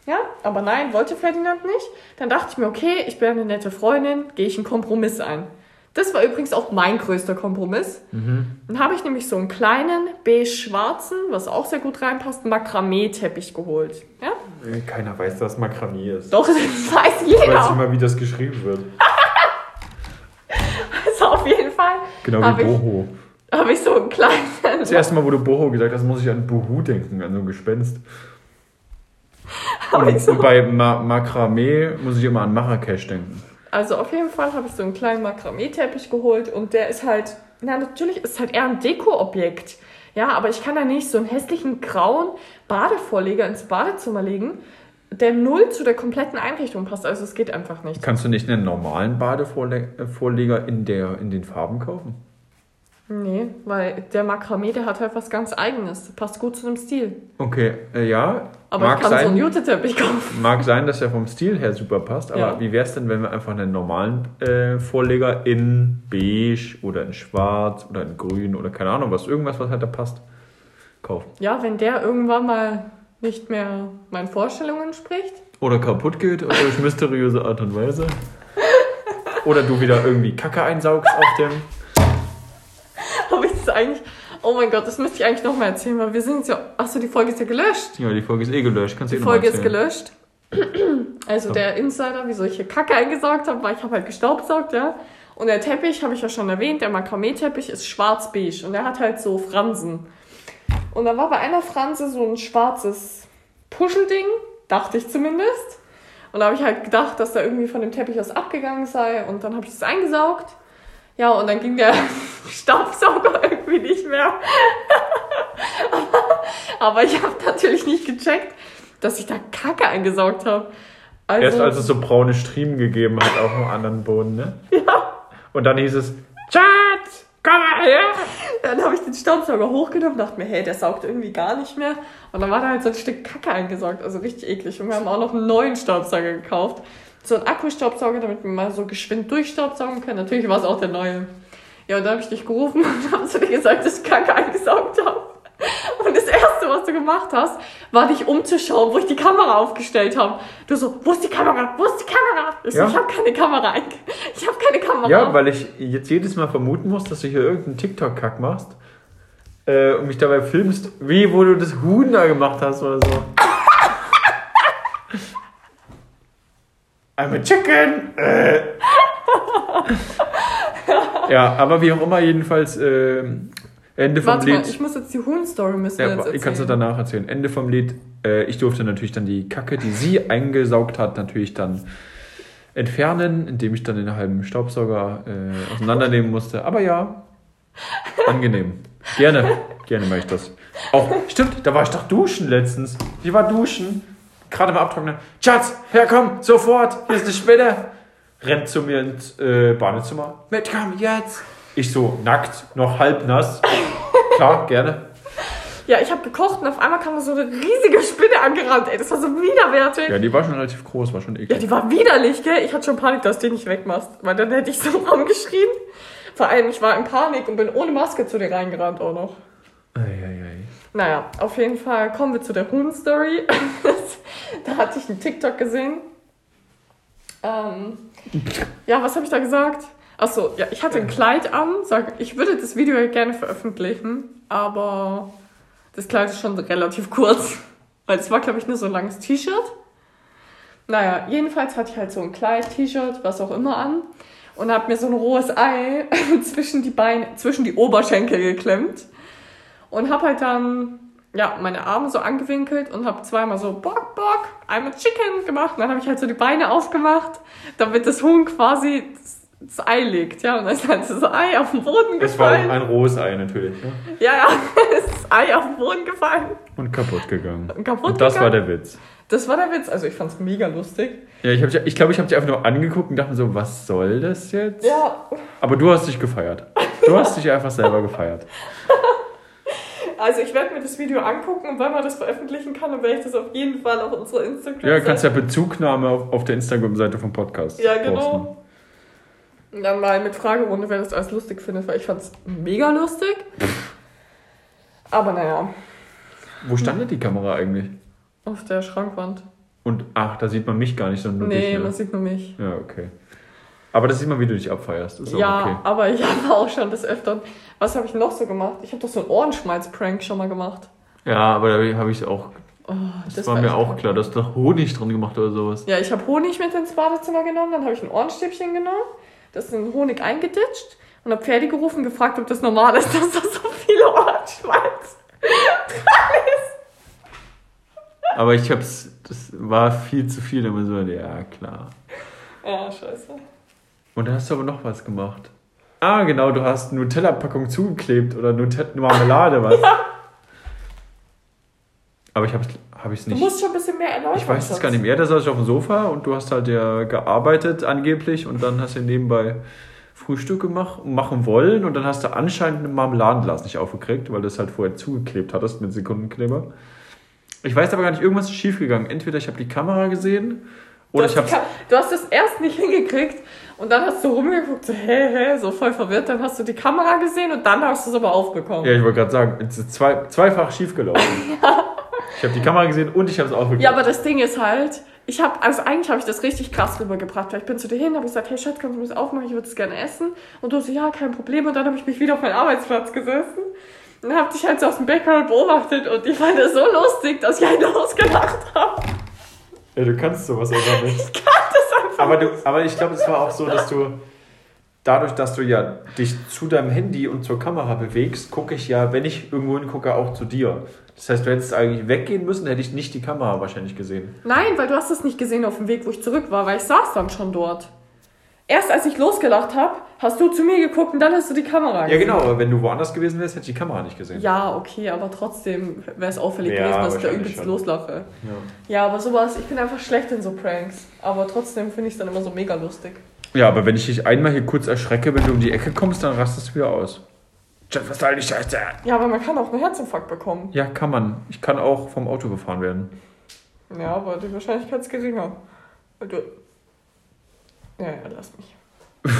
Ja, aber nein, wollte Ferdinand nicht. Dann dachte ich mir, okay, ich bin eine nette Freundin, gehe ich einen Kompromiss ein. Das war übrigens auch mein größter Kompromiss. Dann habe ich nämlich so einen kleinen beige-schwarzen, was auch sehr gut reinpasst, Makramee-Teppich geholt. Ja? Äh, Keiner weiß, dass Makramee ist. Doch, das weiß Ich weiß jeder. nicht mal, wie das geschrieben wird. Also auf jeden Fall Genau wie Boho. habe ich so einen kleinen. Das erste Mal, wo du Boho gesagt hast, muss ich an Bohu denken, an so ein Gespenst. Und, und bei Ma Makramee muss ich immer an Marrakesch denken. Also auf jeden Fall habe ich so einen kleinen Makramee-Teppich geholt und der ist halt, na natürlich ist halt eher ein Deko-Objekt. Ja, aber ich kann da nicht so einen hässlichen grauen Badevorleger ins Badezimmer legen, der null zu der kompletten Einrichtung passt. Also es geht einfach nicht. Kannst du nicht einen normalen Badevorleger in, der, in den Farben kaufen? Nee, weil der Makramee, der hat halt was ganz Eigenes. Passt gut zu dem Stil. Okay, äh, ja. Aber mag ich kann so einen sein, Jute-Teppich kaufen. mag sein, dass er vom Stil her super passt, aber Ja. wie wäre es denn, wenn wir einfach einen normalen äh, Vorleger in beige oder in schwarz oder in grün oder keine Ahnung was, irgendwas, was halt da passt, kaufen? Ja, wenn der irgendwann mal nicht mehr meinen Vorstellungen entspricht. Oder kaputt geht durch mysteriöse Art und Weise. Oder du wieder irgendwie Kacke einsaugst auf dem. Das eigentlich. Oh mein Gott, das müsste ich eigentlich nochmal erzählen, weil wir sind ja. Achso, die Folge ist ja gelöscht. Ja, die Folge ist eh gelöscht. Kannst du Die eh mal Folge ist gelöscht. Also So. der Insider, wieso ich hier Kacke eingesaugt habe, weil ich habe halt gestaubsaugt, ja. Und der Teppich, habe ich ja schon erwähnt, der Makramee-Teppich ist schwarz-beige und der hat halt so Fransen. Und da war bei einer Franse so ein schwarzes Puschelding, dachte ich zumindest. Und da habe ich halt gedacht, dass da irgendwie von dem Teppich was abgegangen sei und dann habe ich das eingesaugt. Ja, und dann ging der Staubsauger irgendwie nicht mehr. Aber ich habe natürlich nicht gecheckt, dass ich da Kacke eingesaugt habe. Also, Erst als es so braune Striemen gegeben hat auf dem anderen Boden, ne? Ja. Und dann hieß es, Schatz, komm mal her. Dann habe ich den Staubsauger hochgenommen und dachte mir, hey, der saugt irgendwie gar nicht mehr. Und dann war da halt so ein Stück Kacke eingesaugt, also richtig eklig. Und wir haben auch noch einen neuen Staubsauger gekauft. So einen Akkustaubsauger, damit wir mal so geschwind durchstaubsaugen können. Natürlich war es auch der neue. Ja, und da habe ich dich gerufen und habe zu dir gesagt, dass ich Kacke eingesaugt habe. Und das Erste, was du gemacht hast, war dich umzuschauen, wo ich die Kamera aufgestellt habe. Du so, wo ist die Kamera? Wo ist die Kamera? Ich, so, Ja. ich habe keine Kamera. Ich habe keine Kamera. Ja, weil ich jetzt jedes Mal vermuten muss, dass du hier irgendeinen TikTok-Kack machst äh, und mich dabei filmst, wie wo du das Huhn da gemacht hast oder so. I'm a chicken! Äh. ja, aber wie auch immer, jedenfalls äh, Ende vom Warte mal, Lied. ich muss jetzt die Huhn-Story müssen wir Ja, jetzt ich kann es erzählen. danach erzählen. Ende vom Lied. Äh, ich durfte natürlich dann die Kacke, die sie eingesaugt hat, natürlich dann entfernen, indem ich dann den halben Staubsauger äh, auseinandernehmen musste. Aber ja, angenehm. Gerne, gerne mache ich das. Auch, stimmt, da war ich doch duschen letztens. Ich war duschen, gerade mal abtrocknen. Schatz, herkomm, sofort, hier ist eine Spinne. Rennt zu mir ins äh, Badezimmer. Mitkommen, jetzt. Ich so, nackt, noch halb nass. Klar, gerne. Ja, ich habe gekocht und auf einmal kam da so eine riesige Spinne angerannt. Ey, das war so widerwärtig. Ja, die war schon relativ groß, war schon eklig. Ja, die war widerlich, gell? Ich hatte schon Panik, dass du die nicht wegmachst. Weil dann hätte ich so rumgeschrien. Vor allem, ich war in Panik und bin ohne Maske zu dir reingerannt auch noch. Eieiei. Naja, auf jeden Fall kommen wir zu der Huhn-Story. da hatte ich einen TikTok gesehen. Ähm, ja, was habe ich da gesagt? Achso, ja, ich hatte ein Kleid an. Sag, ich würde das Video gerne veröffentlichen, aber das Kleid ist schon relativ kurz. Weil es war, glaube ich, nur so ein langes T-Shirt. Naja, jedenfalls hatte ich halt so ein Kleid, T-Shirt, was auch immer an. Und habe mir so ein rohes Ei zwischen die Beine, zwischen die Oberschenkel geklemmt. Und habe halt dann ja, meine Arme so angewinkelt und habe zweimal so Bock, Bock, einmal Chicken gemacht. Und dann habe ich halt so die Beine aufgemacht, damit das Huhn quasi das Ei legt. Ja, und dann ist halt das Ei auf den Boden Es war gefallen. ein rohes Ei natürlich. Ne? Ja, ja, ist das Ei auf den Boden gefallen. Und kaputt gegangen. Und kaputt Und das war gegangen. der Witz. Das war der Witz. Also ich fand's mega lustig. Ja, ich glaube, ich, glaub, ich habe dich einfach nur angeguckt und dachte mir so, was soll das jetzt? Ja, Aber du hast dich gefeiert. Du hast dich einfach selber gefeiert. also ich werde mir das Video angucken und wenn man das veröffentlichen kann, dann werde ich das auf jeden Fall auf unsere Instagram Ja, kannst ja Bezugnahme auf, auf der Instagram-Seite vom Podcast Ja, genau. posten. Und dann mal mit Fragerunde, wer das alles lustig findet, weil ich fand's mega lustig. Aber naja, Wo stand denn die Kamera eigentlich? auf der Schrankwand. Und ach, da sieht man mich gar nicht, sondern nur nee, dich. Ne? man sieht nur mich. Ja, okay. Aber das sieht man, wie du dich abfeierst. Ist ja, okay. aber ich habe auch schon des Öfteren. Was habe ich noch so gemacht? Ich habe doch so einen Ohrenschmalz-Prank schon mal gemacht. Ja, aber da habe ich auch. Oh, Das, war mir echt auch klar, du hast doch Honig drin gemacht oder sowas. Ja, ich habe Honig mit ins Badezimmer genommen, dann habe ich ein Ohrenstäbchen genommen, das ist in Honig eingeditscht und habe Pferde gerufen, gefragt, ob das normal ist, dass da so viele Ohrenschmalz dran ist. Aber ich hab's. Das war viel zu viel. Immer so, ja, klar. Ja, scheiße. Und dann hast du aber noch was gemacht. Ah, genau, du hast Nutella-Packung zugeklebt oder Nutella Marmelade, was? Aber ich hab's, hab ich's Du nicht. musst schon ein bisschen mehr erläutern. Ich weiß es gar nicht mehr. Da saß ich auf dem Sofa und du hast halt ja gearbeitet angeblich und dann hast du nebenbei Frühstück gemacht, machen wollen und dann hast du anscheinend ein Marmeladenglas nicht aufgekriegt, weil du es halt vorher zugeklebt hattest mit Sekundenkleber. Ich weiß aber gar nicht, irgendwas ist schiefgegangen. Entweder ich habe die Kamera gesehen oder Du ich habe Du hast es erst nicht hingekriegt und dann hast du rumgeguckt, so hä, hä, so voll verwirrt. Dann hast du die Kamera gesehen und dann hast du es aber aufbekommen. Ja, ich wollte gerade sagen, es ist zwei, zweifach schiefgelaufen. Ich habe die Kamera gesehen und ich habe es aufgeklebt. Ja, aber das Ding ist halt, ich habe, also eigentlich habe ich das richtig krass rübergebracht, weil ich bin zu dir hin, habe gesagt, hey Schatz, kannst du mir das aufmachen, ich würde es gerne essen. Und du so, ja, kein Problem. Und dann habe ich mich wieder auf meinen Arbeitsplatz gesessen und habe dich halt so aus dem Background beobachtet und ich fand das so lustig, dass ich halt losgelacht habe. Ja, du kannst sowas einfach nicht. Ich kann das einfach Aber, du, aber ich glaube, es war auch so, dass du dadurch, dass du ja dich zu deinem Handy und zur Kamera bewegst, gucke ich ja, wenn ich irgendwo hingucke, auch zu dir. Das heißt, du hättest eigentlich weggehen müssen, hätte ich nicht die Kamera wahrscheinlich gesehen. Nein, weil du hast das nicht gesehen auf dem Weg, wo ich zurück war, weil ich saß dann schon dort. Erst als ich losgelacht habe, hast du zu mir geguckt und dann hast du die Kamera Ja, genau, aber wenn du woanders gewesen wärst, hätte ich die Kamera nicht gesehen. Ja, okay, aber trotzdem wäre es auffällig Ja, gewesen, dass ich da übelst loslache. Ja. Ja, aber sowas, ich bin einfach schlecht in so Pranks. Aber trotzdem finde ich es dann immer so mega lustig. ja, aber wenn ich dich einmal hier kurz erschrecke, wenn du um die Ecke kommst, dann rastest du wieder aus. Chat, was soll die Scheiße? Ja, aber man kann auch einen Herzinfarkt bekommen. Ja, kann man. Ich kann auch vom Auto gefahren werden. Ja, aber die Wahrscheinlichkeit ist geringer. Weil du... Ja, ja, lass mich.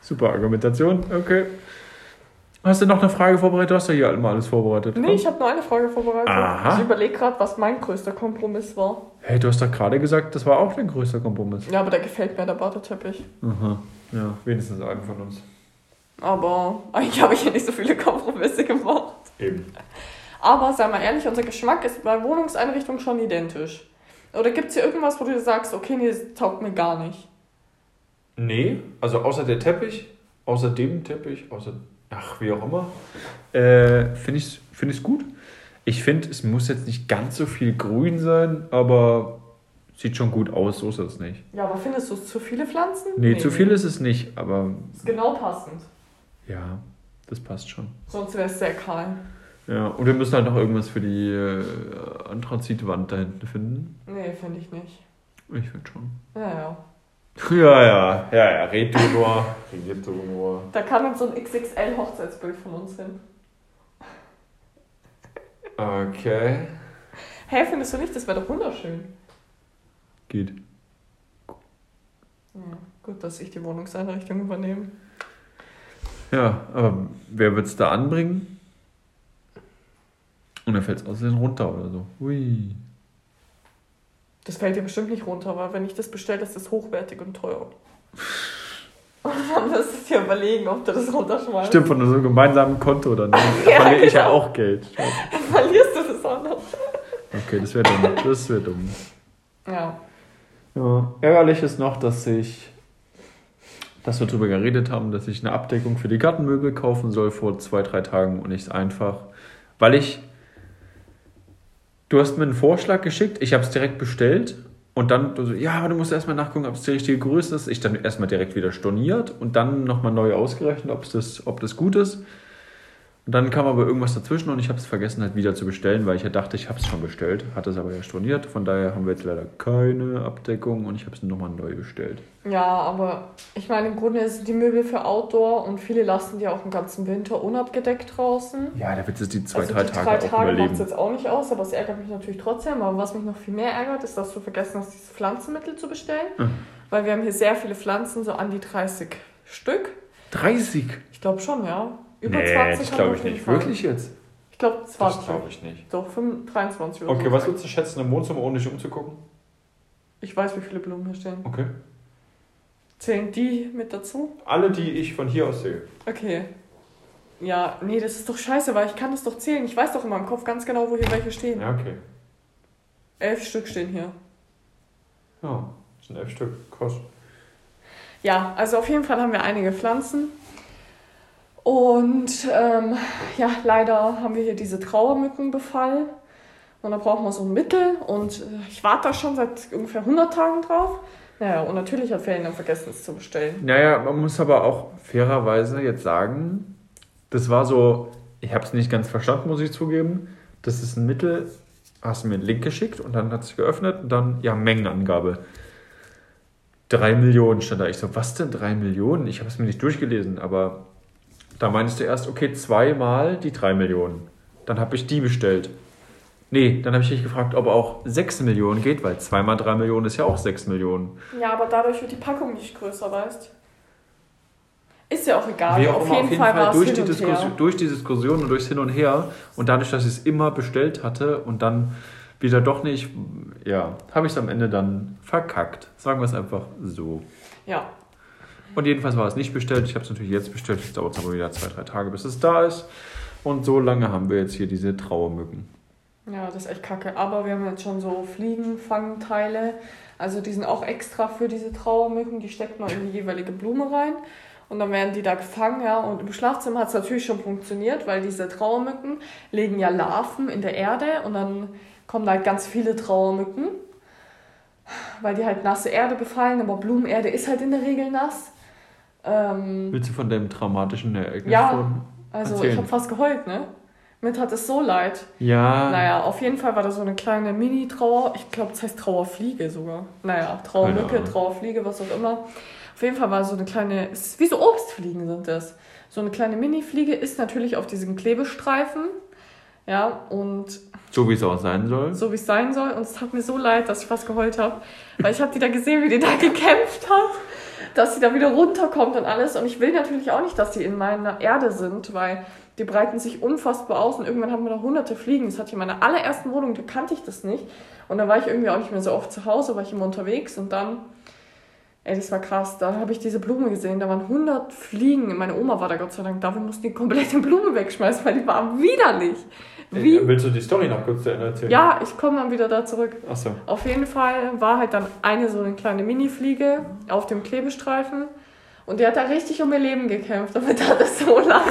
Super Argumentation, okay. Hast du noch eine Frage vorbereitet? Du hast ja hier mal alles vorbereitet. Nee, ich habe nur eine Frage vorbereitet. Aha. Ich überlege gerade, was mein größter Kompromiss war. Hey, du hast doch gerade gesagt, das war auch dein größter Kompromiss. Ja, aber da gefällt mir der Barteteppich. Aha. Ja, wenigstens einen von uns. Aber eigentlich habe ich ja nicht so viele Kompromisse gemacht. Eben. Aber sei mal ehrlich, unser Geschmack ist bei Wohnungseinrichtungen schon identisch. Oder gibt es hier irgendwas, wo du sagst, okay, nee, das taugt mir gar nicht? Nee, also außer der Teppich, außer dem Teppich, außer, ach, wie auch immer, äh, finde ich es find ich's gut. Ich finde, es muss jetzt nicht ganz so viel grün sein, aber sieht schon gut aus, so ist es nicht. Ja, aber findest du es zu viele Pflanzen? Nee, zu viel ist es nicht, aber Ist genau passend. ja, das passt schon. Sonst wäre es sehr kahl. Ja, und wir müssen halt noch irgendwas für die äh, Anthrazitwand da hinten finden. Nee, finde ich nicht. Ich finde schon. Ja, ja. Ja, ja, ja, ja, red du nur. Red du nur. Da kann jetzt so ein XXL-Hochzeitsbild von uns hin. Okay. Hä, findest du nicht? Das wäre doch wunderschön. Geht. Ja, gut, dass ich die Wohnungseinrichtung übernehme. Ja, aber wer wird es da anbringen? Und dann fällt es außerdem runter oder so. Hui. Das fällt dir bestimmt nicht runter, weil wenn ich das bestelle, ist das hochwertig und teuer. Und dann müsstest du dir überlegen, ob du das runterschmeißt. Stimmt, von unserem gemeinsamen Konto dann. Da Ja, verliere ich ja genau. auch Geld. Dann verlierst du das auch noch. Okay, das wäre dumm. Das wäre dumm. Ja. Ja, ärgerlich ist noch, dass ich, dass wir darüber geredet haben, dass ich eine Abdeckung für die Gartenmöbel kaufen soll vor zwei, drei Tagen und ich es einfach, weil ich, du hast mir einen Vorschlag geschickt, ich habe es direkt bestellt und dann, du so, ja, aber du musst erstmal nachgucken, ob es die richtige Größe ist. Ich dann erstmal direkt wieder storniert und dann nochmal neu ausgerechnet, ob das, ob das gut ist. Und dann kam aber irgendwas dazwischen und ich habe es vergessen halt wieder zu bestellen, weil ich ja dachte, ich habe es schon bestellt, hatte es aber ja storniert. Von daher haben wir jetzt leider keine Abdeckung und ich habe es nochmal neu bestellt. Ja, aber ich meine, im Grunde sind die Möbel für Outdoor und viele lassen die auch den ganzen Winter unabgedeckt draußen. Ja, da wird es die zwei, also drei die Tage drei auch Tage macht es jetzt auch nicht aus, aber es ärgert mich natürlich trotzdem. Aber was mich noch viel mehr ärgert, ist, dass du vergessen hast, dieses Pflanzenmittel zu bestellen. Mhm. Weil wir haben hier sehr viele Pflanzen, so an die 30 Stück. 30? Ich glaube schon, ja. Über nee, 20 das glaube ich nicht. Fall. Wirklich jetzt? Ich glaube Das 20. glaube ich nicht. Doch, 25, 23 oder Okay, so. was würdest du schätzen im Wohnzimmer, ohne dich umzugucken? Ich weiß, wie viele Blumen hier stehen. Okay. Zählen die mit dazu? Alle, die ich von hier aus sehe. Okay. Ja, nee, das ist doch scheiße, weil ich kann das doch zählen. Ich weiß doch in meinem Kopf ganz genau, wo hier welche stehen. Ja, okay. Elf Stück stehen hier. Ja, das sind elf Stück. Krass. Ja, also auf jeden Fall haben wir einige Pflanzen. Und ähm, ja, leider haben wir hier diese Trauermückenbefall. Und da brauchen wir so ein Mittel. Und äh, ich warte da schon seit ungefähr 100 Tagen drauf. Naja, und natürlich hat Ferien dann vergessen, es zu bestellen. Naja, man muss aber auch fairerweise jetzt sagen, das war so, ich habe es nicht ganz verstanden, muss ich zugeben. Das ist ein Mittel, hast du mir einen Link geschickt und dann hat es geöffnet und dann, ja, Mengenangabe. Drei Millionen stand da. Ich so, was denn drei Millionen? Ich habe es mir nicht durchgelesen, aber da meinst du erst, okay, zweimal die drei Millionen. Dann habe ich die bestellt. Nee, dann habe ich dich gefragt, ob auch 6 Millionen geht, weil zweimal drei Millionen ist ja auch 6 Millionen. Ja, aber dadurch wird die Packung nicht größer, weißt Ist ja auch egal. Wie auch auf, immer, jeden auf jeden Fall, Fall, war es durch, die Diskussion, durch die Diskussion und durchs Hin und Her und dadurch, dass ich es immer bestellt hatte und dann wieder doch nicht, ja, habe ich es am Ende dann verkackt. Sagen wir es einfach so. Ja, Und jedenfalls war es nicht bestellt. Ich habe es natürlich jetzt bestellt. Es dauert aber wieder zwei, drei Tage, bis es da ist. Und so lange haben wir jetzt hier diese Trauermücken. ja, das ist echt kacke. Aber wir haben jetzt schon so Fliegenfangteile. Also die sind auch extra für diese Trauermücken. Die steckt man in die jeweilige Blume rein. Und dann werden die da gefangen, ja. Und im Schlafzimmer hat es natürlich schon funktioniert, weil diese Trauermücken legen ja Larven in der Erde und dann kommen da halt ganz viele Trauermücken, weil die halt nasse Erde befallen, aber Blumenerde ist halt in der Regel nass. Ähm, Willst du von dem traumatischen Ereignis Ja. also Erzählen. ich habe fast geheult, ne? Mir tat es so leid. Ja. Naja, auf jeden Fall war da so eine kleine Mini-Trauer. Ich glaube, das heißt Trauerfliege sogar. Naja, Trauermücke. Trauerfliege, was auch immer. Auf jeden Fall war so eine kleine, wie so Obstfliegen sind das. So eine kleine Mini-Fliege ist natürlich auf diesen Klebestreifen. Ja, und So wie es auch sein soll. so wie es sein soll. Und es tat mir so leid, dass ich fast geheult habe. Weil ich habe die da gesehen, wie die da gekämpft hat, dass sie da wieder runterkommt und alles. Und ich will natürlich auch nicht, dass die in meiner Erde sind, weil die breiten sich unfassbar aus. Und irgendwann haben wir da hunderte Fliegen. Das hatte ich in meiner allerersten Wohnung, da kannte ich das nicht. Und dann war ich irgendwie auch nicht mehr so oft zu Hause, war ich immer unterwegs. Und dann, ey, das war krass. Da habe ich diese Blume gesehen. Da waren 100 Fliegen. Meine Oma war da Gott sei Dank da. Wir mussten die komplette Blume wegschmeißen, weil die war widerlich. Wie? Willst du die Story noch kurz erzählen? Ja, ich komme dann wieder da zurück. Achso. Auf jeden Fall war halt dann eine so eine kleine Mini-Fliege auf dem Klebestreifen und die hat da richtig um ihr Leben gekämpft. Damit tat es so leid.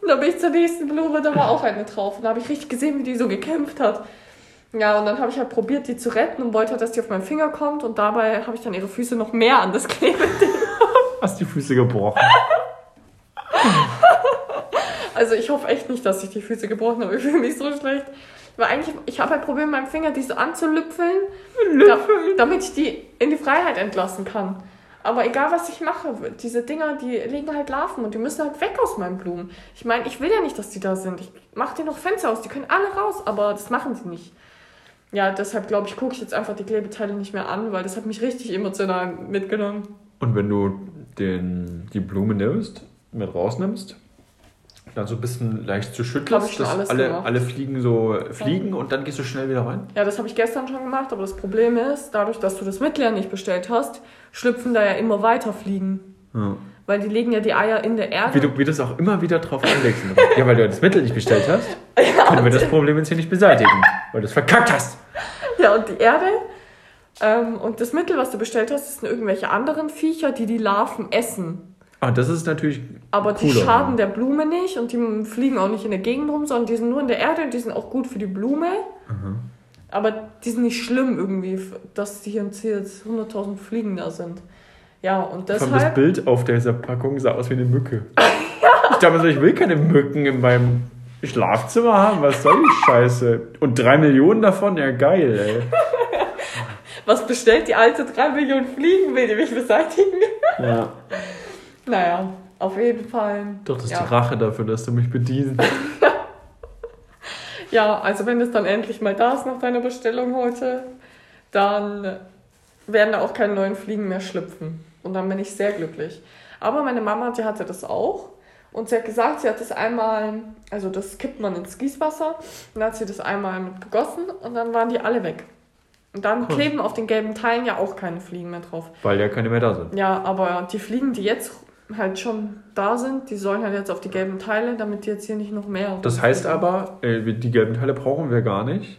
Und dann bin ich zur nächsten Blume, da war auch eine drauf. Und da habe ich richtig gesehen, wie die so gekämpft hat. Ja, und dann habe ich halt probiert, die zu retten und wollte, halt, dass die auf meinen Finger kommt. Und dabei habe ich dann ihre Füße noch mehr an das Klebeding. Hast die Füße gebrochen. Also ich hoffe echt nicht, dass ich die Füße gebrochen habe. Ich fühle mich so schlecht. Weil eigentlich, ich habe halt probiert, meinen Finger die so anzulüpfeln, da, damit ich die in die Freiheit entlassen kann. Aber egal, was ich mache, diese Dinger, die legen halt Larven und die müssen halt weg aus meinen Blumen. Ich meine, ich will ja nicht, dass die da sind. Ich mache dir noch Fenster aus, die können alle raus, aber das machen sie nicht. Ja, deshalb glaube ich, gucke ich jetzt einfach die Klebeteile nicht mehr an, weil das hat mich richtig emotional mitgenommen. Und wenn du den, die Blume nimmst, mit rausnimmst, dann so ein bisschen leicht zu schon dass alles alle, gemacht. alle Fliegen so fliegen und dann gehst du schnell wieder rein. Ja, das habe ich gestern schon gemacht, aber das Problem ist, dadurch, dass du das Mittel ja nicht bestellt hast, schlüpfen da ja immer weiter Fliegen. Ja. Weil die legen ja die Eier in der Erde. Wie du, wie das auch immer wieder drauf anlegst. ja, weil du das Mittel nicht bestellt hast, können wir das Problem jetzt hier nicht beseitigen. Weil du es verkackt hast. Ja, und die Erde. Ähm, und das Mittel, was du bestellt hast, das sind irgendwelche anderen Viecher, die die Larven essen. Ah, das ist natürlich Aber die cooler. schaden der Blume nicht und die fliegen auch nicht in der Gegend rum, sondern die sind nur in der Erde und die sind auch gut für die Blume. Aber die sind nicht schlimm irgendwie, dass die hier jetzt 100.000 Fliegen da sind. Ja, und allem das deshalb. Bild auf dieser Packung sah aus wie eine Mücke. Ich dachte mir so, ich will keine Mücken in meinem Schlafzimmer haben. Was soll die Scheiße? Und drei Millionen davon? Ja, geil, ey. Was bestellt die alte 3 Millionen Fliegen? Will die mich beseitigen? Ja. Naja, auf jeden Fall. Doch, das ist ja. die Rache dafür, dass du mich bedienst. Ja, also wenn es dann endlich mal da ist nach deiner Bestellung heute, dann werden da auch keine neuen Fliegen mehr schlüpfen. Und dann bin ich sehr glücklich. Aber meine Mama, die hatte das auch. Und sie hat gesagt, sie hat das einmal, also das kippt man ins Gießwasser. Und dann hat sie das einmal mit begossen und dann waren die alle weg. Und dann Cool. kleben auf den gelben Teilen ja auch keine Fliegen mehr drauf. Weil ja keine mehr da sind. Ja, aber die Fliegen, die jetzt halt schon da sind, die sollen halt jetzt auf die gelben Teile, damit die jetzt hier nicht noch mehr. Das heißt aber, äh, die gelben Teile brauchen wir gar nicht,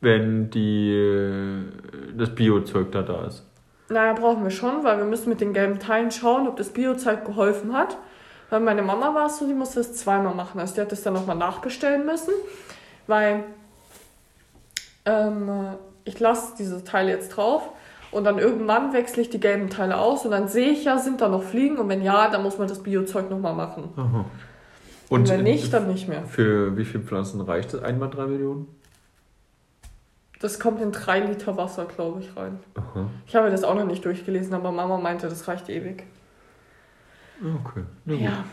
wenn die, äh, das Biozeug da da ist. Naja, brauchen wir schon, weil wir müssen mit den gelben Teilen schauen, ob das Biozeug geholfen hat. Weil meine Mama war es so, die musste das zweimal machen. Also die hat das dann nochmal nachbestellen müssen, weil ähm, ich lasse diese Teile jetzt drauf und dann irgendwann wechsle ich die gelben Teile aus und dann sehe ich ja, sind da noch Fliegen und wenn ja, dann muss man das Biozeug nochmal machen. Aha. Und, wenn nicht, dann nicht mehr. Für wie viele Pflanzen reicht das? Einmal drei Millionen? Das kommt in drei Liter Wasser, glaube ich, rein. Aha. Ich habe das auch noch nicht durchgelesen, aber Mama meinte, das reicht ewig. Okay. Gut. Ja,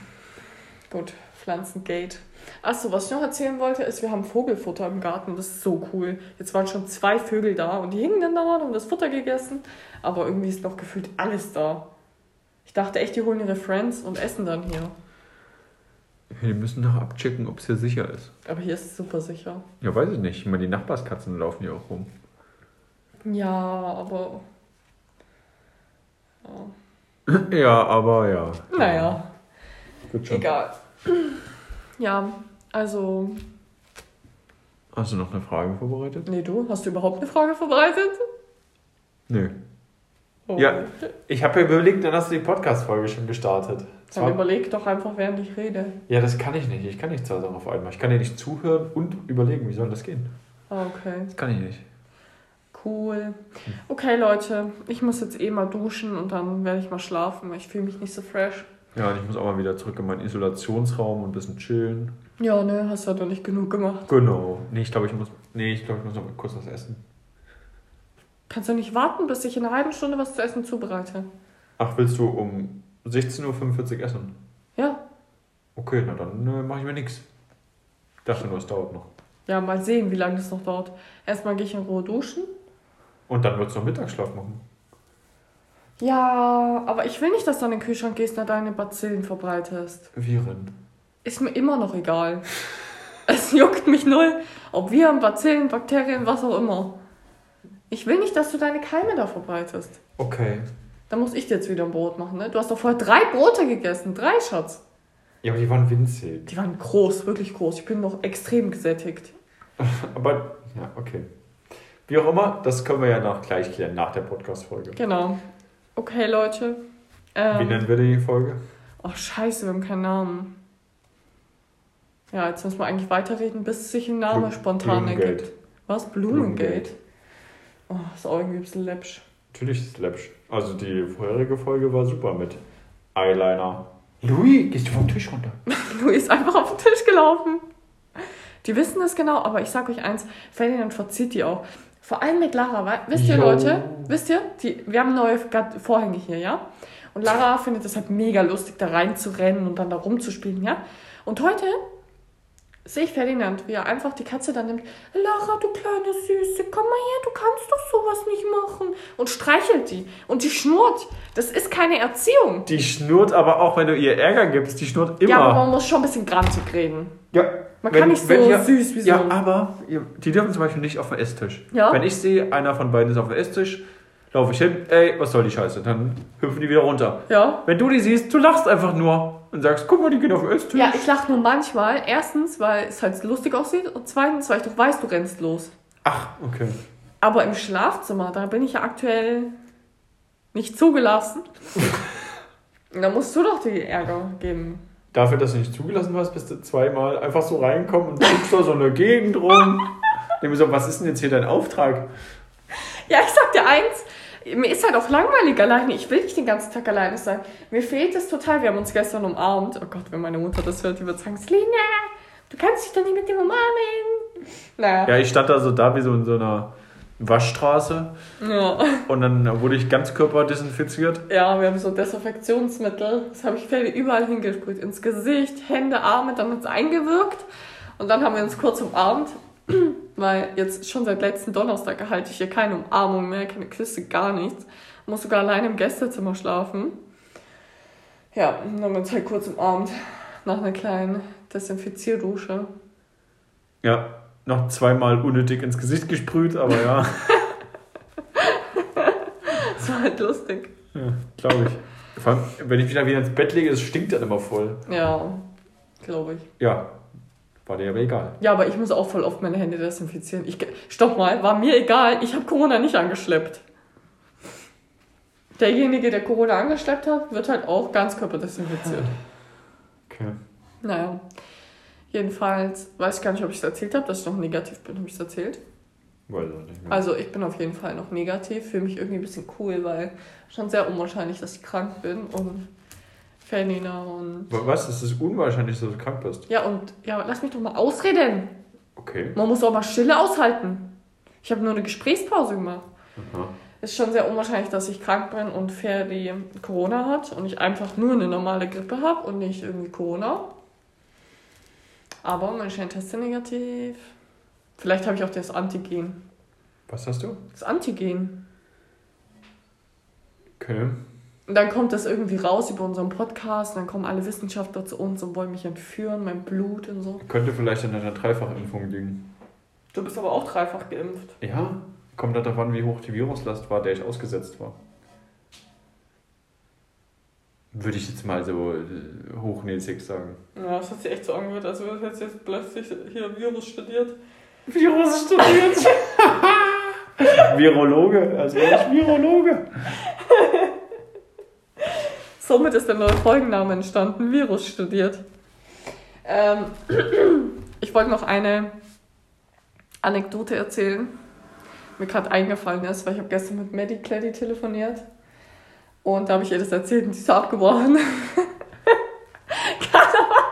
gut, Pflanzengate. Achso, was ich noch erzählen wollte, ist, wir haben Vogelfutter im Garten. Das ist so cool. Jetzt waren schon zwei Vögel da und die hingen dann da und haben das Futter gegessen. Aber irgendwie ist noch gefühlt alles da. Ich dachte echt, die holen ihre Friends und essen dann hier. Wir müssen noch abchecken, ob es hier sicher ist. Aber hier ist es super sicher. Ja, weiß ich nicht. Ich meine, die Nachbarskatzen laufen hier auch rum. Ja, aber. Ja. Ja, aber ja. Naja, Wird schon. egal. Ja, also. Hast du noch eine Frage vorbereitet? Nee, du? Hast du überhaupt eine Frage vorbereitet? Nö. Oh. Ja. Ich habe ja überlegt, dann hast du die Podcast-Folge schon gestartet. Dann überleg doch einfach, während ich rede. Ja, das kann ich nicht. Ich kann nicht zwei Sachen auf einmal. Ich kann dir nicht zuhören und überlegen, wie soll das gehen. Ah, Okay. Das kann ich nicht. Cool. Okay, Leute, ich muss jetzt eh mal duschen und dann werde ich mal schlafen, weil ich fühle mich nicht so fresh. Ja, und ich muss auch mal wieder zurück in meinen Isolationsraum und ein bisschen chillen. Ja, ne, hast du halt noch nicht genug gemacht. Genau. Nee, ich glaube, ich muss. Nee, ich glaube, ich muss noch mal kurz was essen. Kannst du nicht warten, bis ich in einer halben Stunde was zu essen zubereite? Ach, willst du um 16.45 Uhr essen? Ja. Okay, na dann äh, mache ich mir nichts. Dachte nur, es dauert noch. Ja, mal sehen, wie lange das noch dauert. Erstmal gehe ich in Ruhe duschen. Und dann würdest du noch Mittagsschlaf machen. Ja, aber ich will nicht, dass du an den Kühlschrank gehst und deine Bazillen verbreitest. Viren. Ist mir immer noch egal. es juckt mich null, ob Viren, Bazillen, Bakterien, was auch immer. Ich will nicht, dass du deine Keime da verbreitest. Okay. Dann muss ich dir jetzt wieder ein Brot machen, ne? Du hast doch vorher drei Brote gegessen. Drei, Schatz. Ja, aber die waren winzig. Die waren groß, wirklich groß. Ich bin noch extrem gesättigt. Aber, ja, okay. Wie auch immer, das können wir ja noch gleich klären, nach der Podcast-Folge. Genau. Okay, Leute. Wie Ähm, nennen wir die Folge? oh, scheiße, wir haben keinen Namen. Ja, jetzt müssen wir eigentlich weiterreden, bis sich ein Name Blu- spontan Blumengate. ergibt. Was? Blumengate? Blumengate. Oh, ist auch irgendwie ein bisschen läppsch. Natürlich ist es läppsch. Also die vorherige Folge war super mit Eyeliner. Louis, gehst du vom Tisch runter? Louis ist einfach auf den Tisch gelaufen. Die wissen das genau, aber ich sag euch eins, Ferdinand verzieht die auch. Vor allem mit Lara, weil, wisst ihr Jo. Leute, wisst ihr, die, wir haben neue Vorhänge hier, ja? Und Lara findet es halt mega lustig, da reinzurennen und dann da rumzuspielen, ja? Und heute sehe ich Ferdinand, wie er einfach die Katze dann nimmt. Lara, du kleine Süße, komm mal her, du kannst doch sowas nicht machen. Und streichelt die. Und die schnurrt. Das ist keine Erziehung. Die schnurrt aber auch, wenn du ihr Ärger gibst, die schnurrt immer. Ja, aber man muss schon ein bisschen grantig reden. Ja, Man kann nicht so ihr- süß wie so Ja, aber ihr- die dürfen zum Beispiel nicht auf den Esstisch. Ja. Wenn ich sehe, einer von beiden ist auf dem Esstisch, laufe ich hin, ey, was soll die Scheiße? Dann hüpfen die wieder runter. Ja. Wenn du die siehst, du lachst einfach nur und sagst, guck mal, die gehen auf den Esstisch. Ja, ich lache nur manchmal. Erstens, weil es halt lustig aussieht. Und zweitens, weil ich doch weiß, du rennst los. Ach, okay. Aber im Schlafzimmer, da bin ich ja aktuell nicht zugelassen. Da musst du doch die Ärger geben. Dafür, dass du nicht zugelassen hast, bist du zweimal einfach so reinkommen und guckst da so eine Gegend rum. Mir so, was ist denn jetzt hier dein Auftrag? Ja, ich sag dir eins. Mir ist halt auch langweilig alleine. Ich will nicht den ganzen Tag alleine sein. Mir fehlt es total. Wir haben uns gestern umarmt. Oh Gott, wenn meine Mutter das hört, die wird sagen, Selina, du kannst dich doch nicht mit dem umarmen. Naja. Ja, ich stand da so da wie so in so einer Waschstraße Ja. und dann wurde ich ganz körperdesinfiziert. Ja, wir haben so Desinfektionsmittel. Das habe ich Feli überall hingesprüht. Ins Gesicht, Hände, Arme, dann hat es eingewirkt. Und dann haben wir uns kurz umarmt. Weil jetzt schon seit letzten Donnerstag halte ich hier keine Umarmung mehr, keine Küsse, gar nichts. Muss sogar alleine im Gästezimmer schlafen. Ja, dann haben wir uns halt kurz umarmt. Nach einer kleinen Desinfizierdusche. Ja, noch zweimal unnötig ins Gesicht gesprüht, aber ja, Das war halt lustig. ja glaube ich. Vor allem, wenn ich wieder wieder ins Bett lege, es stinkt dann immer voll. Ja, glaube ich. Ja, war dir aber egal. Ja, aber ich muss auch voll oft meine Hände desinfizieren. Ich, stopp mal, war mir egal. Ich habe Corona nicht angeschleppt. Derjenige, der Corona angeschleppt hat, wird halt auch Ganzkörper desinfiziert. Okay. Naja. Jedenfalls weiß ich gar nicht, ob ich es erzählt habe, dass ich noch negativ bin. Habe ich es erzählt? Weiß auch nicht mehr. Also ich bin auf jeden Fall noch negativ. Fühle mich irgendwie ein bisschen cool, weil schon sehr unwahrscheinlich, dass ich krank bin. Und Ferdinand und... Was? Es ist unwahrscheinlich, dass du krank bist. Ja, und... Ja, lass mich doch mal ausreden. Okay. Man muss auch mal Stille aushalten. Ich habe nur eine Gesprächspause gemacht. Aha. Ist schon sehr unwahrscheinlich, dass ich krank bin und Ferdi Corona hat und ich einfach nur eine normale Grippe habe und nicht irgendwie Corona. Aber mein Scheintest ist negativ. Vielleicht habe ich auch das Antigen. Was hast du? Das Antigen. Okay. Und dann kommt das irgendwie raus über unseren Podcast, dann kommen alle Wissenschaftler zu uns und wollen mich entführen, mein Blut und so. Könnte vielleicht an einer Dreifachimpfung liegen. Du bist aber auch dreifach geimpft. Ja, kommt halt an, wie hoch die Viruslast war, der ich ausgesetzt war. Würde ich jetzt mal so äh, hochnäsig sagen. Ja, das hat sich echt so angehört, als würde jetzt, jetzt plötzlich hier Virus studiert. Virus studiert. Virologe, also ich Virologe. Somit ist der neue Folgenname entstanden, Virus studiert. Ähm, ich wollte noch eine Anekdote erzählen, mir gerade eingefallen ist, weil ich habe gestern mit Maddie Claddy telefoniert und da habe ich ihr das erzählt und sie ist abgebrochen. kann, aber,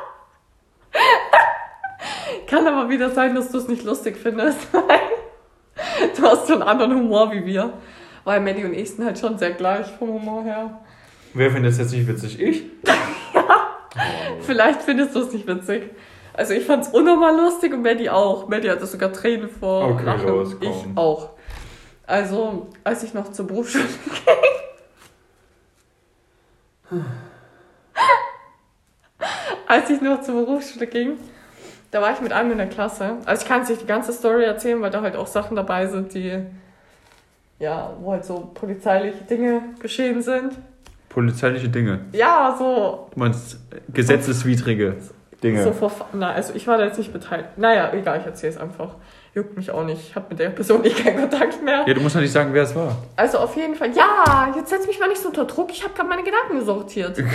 kann aber wieder sein, dass du es nicht lustig findest. du hast so einen anderen Humor wie wir. Weil Maddie und ich sind halt schon sehr gleich vom Humor her. Wer findet es jetzt nicht witzig? Ich? ja. Vielleicht findest du es nicht witzig. Also ich fand es unnormal lustig und Maddie auch. Maddie hatte sogar Tränen vor. Okay, Lachen. Ich auch. Also, als ich noch zur Berufsschule ging, als ich noch zur Berufsschule ging, da war ich mit einem in der Klasse. Also ich kann jetzt nicht die ganze Story erzählen, weil da halt auch Sachen dabei sind, die ja, wo halt so polizeiliche Dinge geschehen sind. Polizeiliche Dinge. Ja, so Du meinst gesetzeswidrige Dinge. So vor, na, also ich war da jetzt nicht beteiligt. Naja, egal, ich erzähle es einfach. Juckt mich auch nicht. Ich habe mit der Person eh keinen Kontakt mehr. ja, du musst nicht sagen, wer es war. Also auf jeden Fall, ja, jetzt setz mich mal nicht so unter Druck. Ich habe gerade meine Gedanken sortiert.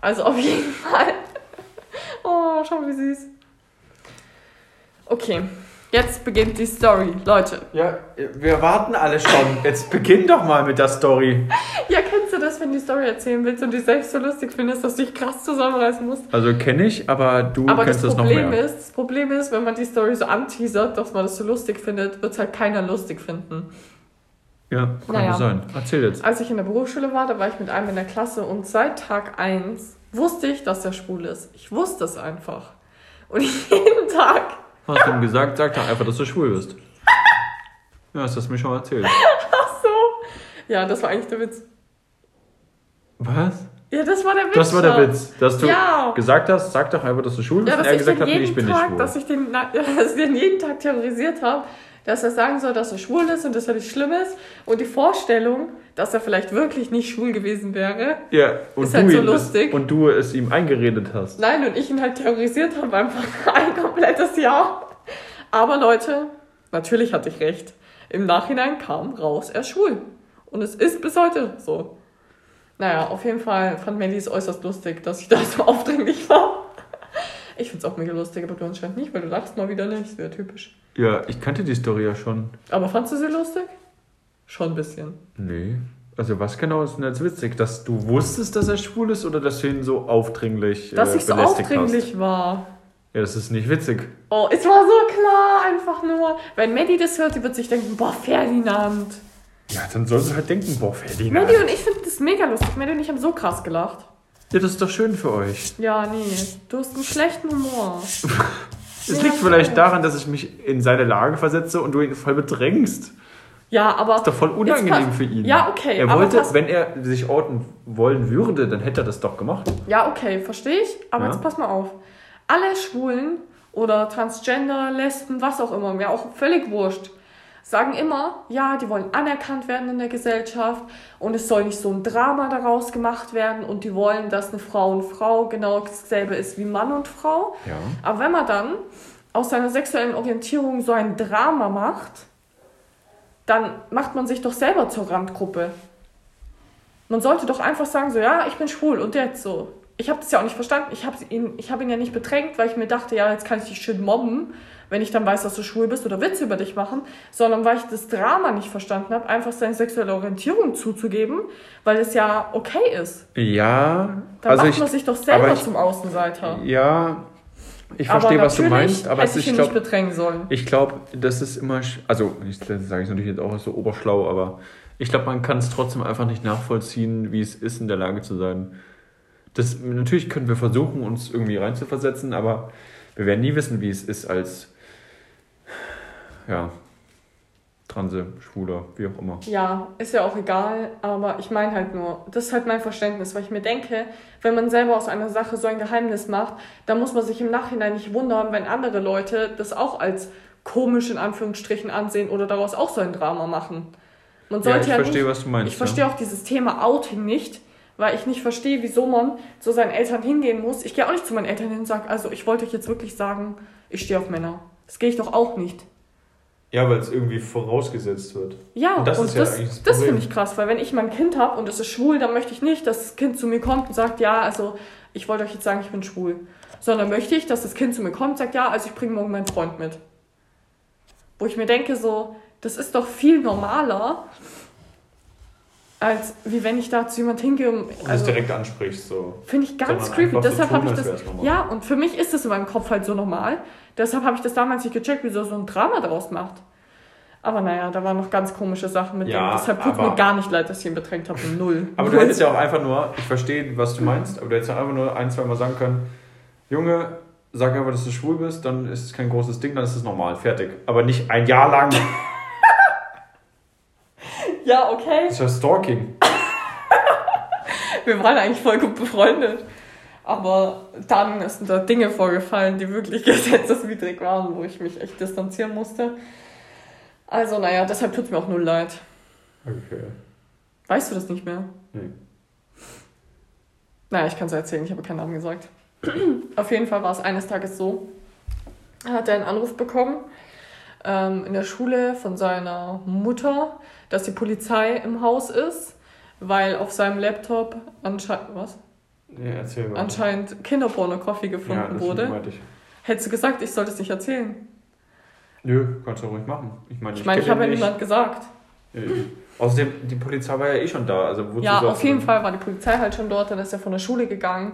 Also auf jeden Fall. Oh, schau wie süß. Okay, jetzt beginnt die Story. Leute, Ja, wir warten alle schon. Jetzt beginn doch mal mit der Story. ja, kennst du das, wenn du die Story erzählen willst und die selbst so lustig findest, dass du dich krass zusammenreißen musst? Also kenne ich, aber du Aber das kennst das noch Problem mehr. ist, das Problem ist, wenn man die Story so anteasert, dass man das so lustig findet, wird es halt keiner lustig finden. Ja, kann Naja. sein. Erzähl jetzt. Als ich in der Berufsschule war, da war ich mit einem in der Klasse und seit Tag 1 wusste ich, dass er schwul ist. Ich wusste es einfach. Und jeden Tag, Hast du ihm gesagt, sag doch einfach, dass du schwul bist. Ja, hast du das mir schon mal erzählt. ach so. Ja, das war eigentlich der Witz. Was? Ja, das war der Witz. Das war der. Witz. Dass du Ja. gesagt hast, sag doch einfach, dass du schwul bist. Ja, und dass er ich gesagt hat, nee, ich bin nicht Tag, schwul. dass ich, den, dass ich den jeden Tag terrorisiert habe, dass er sagen soll, dass er schwul ist und dass er nicht schlimm ist. Und die Vorstellung, dass er vielleicht wirklich nicht schwul gewesen wäre. ja, und Ist du halt so lustig. und du es ihm eingeredet hast. Nein, und ich ihn halt terrorisiert habe, einfach ein komplettes Jahr. Aber Leute, natürlich hatte ich recht. Im Nachhinein kam raus, er ist schwul. Und es ist bis heute so. Naja, auf jeden Fall fand Melly es äußerst lustig, dass ich da so aufdringlich war. Ich find's auch mega lustig, aber du anscheinend nicht, weil du lachst mal wieder nicht. Das wäre typisch. Ja, ich kannte die Story ja schon. Aber fandst du sie lustig? Schon ein bisschen. Nee. Also was genau ist denn jetzt witzig? Dass du wusstest, dass er schwul ist oder dass du ihn so aufdringlich Dass äh, ich so aufdringlich war. Hast? Ja, das ist nicht witzig. Oh, es war so klar, einfach nur. Wenn Maddie das hört, die wird sich denken, boah, Ferdinand. Ja, dann soll sie halt denken, boah, Ferdinand. Maddie und ich finden das mega lustig. Maddie und ich haben so krass gelacht. Ja, das ist doch schön für euch. Ja, nee, du hast einen schlechten Humor. Es liegt vielleicht daran, dass ich mich in seine Lage versetze und du ihn voll bedrängst. Ja, aber. Ist doch voll unangenehm für ihn. Ja, okay, Er wollte, pass- wenn er sich orten wollen würde, dann hätte er das doch gemacht. Ja, okay, verstehe ich. Aber Ja. jetzt pass mal auf. Alle Schwulen oder Transgender, Lesben, was auch immer, mir auch völlig wurscht, sagen immer, ja, die wollen anerkannt werden in der Gesellschaft und es soll nicht so ein Drama daraus gemacht werden und die wollen, dass eine Frau und Frau genau dasselbe ist wie Mann und Frau. Ja. Aber wenn man dann aus seiner sexuellen Orientierung so ein Drama macht, dann macht man sich doch selber zur Randgruppe. Man sollte doch einfach sagen, so, ja, ich bin schwul und jetzt so. Ich habe das ja auch nicht verstanden. Ich habe ihn, ich hab ihn ja nicht bedrängt, weil ich mir dachte, ja, jetzt kann ich dich schön mobben, wenn ich dann weiß, dass du schwul bist oder Witze über dich machen, sondern weil ich das Drama nicht verstanden habe, einfach seine sexuelle Orientierung zuzugeben, weil es ja okay ist. Ja, Dann also macht ich, man sich doch selber ich- zum Außenseiter. ja, ich verstehe, was du meinst, aber es ist, ich ich glaube, ich glaube, das ist immer, also ich sage es natürlich jetzt auch so oberschlau, aber ich glaube, man kann es trotzdem einfach nicht nachvollziehen, wie es ist, in der Lage zu sein. Das, natürlich können wir versuchen, uns irgendwie reinzuversetzen, aber wir werden nie wissen, wie es ist als ja, Transe, Schwuler, wie auch immer. Ja, ist ja auch egal, aber ich meine halt nur, das ist halt mein Verständnis, weil ich mir denke, wenn man selber aus einer Sache so ein Geheimnis macht, dann muss man sich im Nachhinein nicht wundern, wenn andere Leute das auch als komisch in Anführungsstrichen ansehen oder daraus auch so ein Drama machen. Man Ja, sollte ich ja, verstehe, nicht, was du meinst. ich verstehe auch dieses Thema Outing nicht, weil ich nicht verstehe, wieso man zu seinen Eltern hingehen muss. Ich gehe auch nicht zu meinen Eltern hin und sage, also ich wollte euch jetzt wirklich sagen, ich stehe auf Männer. Das gehe ich doch auch nicht. Ja, weil es irgendwie vorausgesetzt wird. Ja, Und und das das, ist ja das, das das finde ich krass, weil wenn ich mein Kind habe und es ist schwul, dann möchte ich nicht, dass das Kind zu mir kommt und sagt, ja, also ich wollte euch jetzt sagen, ich bin schwul. Sondern möchte ich, dass das Kind zu mir kommt und sagt, ja, also ich bringe morgen meinen Freund mit. Wo ich mir denke, so, das ist doch viel normaler, als wie wenn ich da zu jemand hingehe und. Und Also, direkt ansprichst. So. Finde ich ganz creepy. so Deshalb tun, habe ich das. Ja, und für mich ist das in meinem Kopf halt so normal. Deshalb habe ich das damals nicht gecheckt, wie so so ein Drama daraus macht. Aber naja, da waren noch ganz komische Sachen mit Ja, dem. Deshalb tut mir gar nicht leid, dass ich ihn bedrängt habe. Null. Aber du hättest ja auch einfach nur, ich verstehe, was du meinst, aber du hättest ja einfach nur ein, zwei Mal sagen können, Junge, sag einfach, dass du schwul bist, dann ist es kein großes Ding, dann ist es normal, fertig. Aber nicht ein Jahr lang. Das Ja, okay. ist ja Stalking. Wir waren eigentlich voll gut befreundet. Aber dann sind da Dinge vorgefallen, die wirklich gesetzeswidrig waren, wo ich mich echt distanzieren musste. Also, naja, deshalb tut es mir auch null leid. Okay. Weißt du das nicht mehr? Nee. Naja, ich kann es erzählen, ich habe keinen Namen gesagt. Auf jeden Fall war es eines Tages so, er hat er einen Anruf bekommen ähm, in der Schule von seiner Mutter, dass die Polizei im Haus ist, weil auf seinem Laptop anscheinend, was? Ja, anscheinend Kinderpornografie ja, gefunden das wurde. ich. Hättest du gesagt, ich sollte es nicht erzählen? Nö, kannst du ruhig machen. Ich meine, Ich meine, ich habe ja niemand gesagt. Äh, Außerdem, die Polizei war ja eh schon da. Also Ja, auf jeden Fall war die Polizei halt schon dort, dann ist er von der Schule gegangen.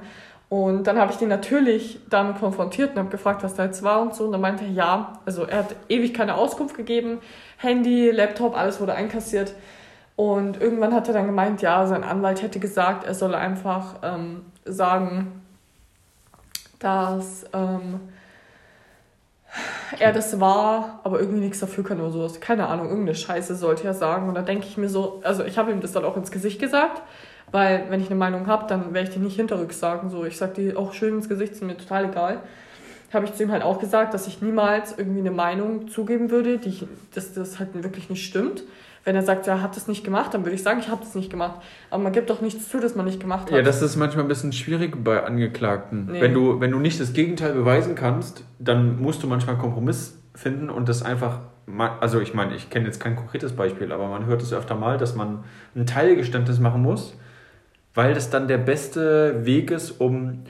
Und dann habe ich den natürlich damit konfrontiert und habe gefragt, was da jetzt war und so. Und dann meinte er, ja, also er hat ewig keine Auskunft gegeben. Handy, Laptop, alles wurde einkassiert. Und irgendwann hat er dann gemeint, ja, sein Anwalt hätte gesagt, er solle einfach ähm, sagen, dass ähm, er das war, aber irgendwie nichts dafür kann oder sowas. Keine Ahnung, irgendeine Scheiße sollte er sagen. Und da denke ich mir so, also ich habe ihm das dann auch ins Gesicht gesagt, weil wenn ich eine Meinung habe, dann werde ich die nicht hinterrücks sagen. So, ich sage die auch schön ins Gesicht, sind mir total egal. Habe ich zu ihm halt auch gesagt, dass ich niemals irgendwie eine Meinung zugeben würde, die ich, dass das halt wirklich nicht stimmt. Wenn er sagt, er hat das nicht gemacht, dann würde ich sagen, ich habe das nicht gemacht. Aber man gibt doch nichts zu, dass man nicht gemacht hat. Ja, das ist manchmal ein bisschen schwierig bei Angeklagten. Nee. Wenn, du, wenn du nicht das Gegenteil beweisen kannst, dann musst du manchmal einen Kompromiss finden und das einfach. Also, ich meine, ich kenne jetzt kein konkretes Beispiel, aber man hört es öfter mal, dass man ein Teilgeständnis machen muss, weil das dann der beste Weg ist, um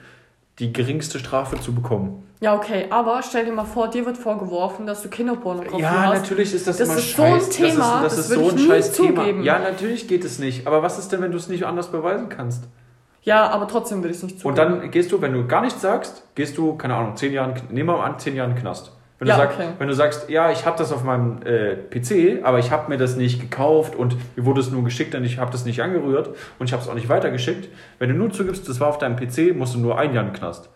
die geringste Strafe zu bekommen. Ja, okay, aber stell dir mal vor, dir wird vorgeworfen, dass du Kinderpornografie Ja, hast. natürlich ist das, Das immer ist so ein scheiß. Thema, das das ist, das ist würde so ein scheiß Thema. zugeben. Ja, natürlich geht es nicht. Aber was ist denn, wenn du es nicht anders beweisen kannst? Ja, aber trotzdem würde ich es nicht zugeben. Und dann gehst du, wenn du gar nichts sagst, gehst du, keine Ahnung, zehn Jahren, nehmen wir mal an, zehn Jahren Knast. Wenn, Ja, du, sagst, okay. wenn du sagst, ja, ich habe das auf meinem äh, PC, aber ich habe mir das nicht gekauft und mir wurde es nur geschickt und ich habe das nicht angerührt und ich habe es auch nicht weitergeschickt. Wenn du nur zugibst, das war auf deinem PC, musst du nur ein Jahr in den Knast.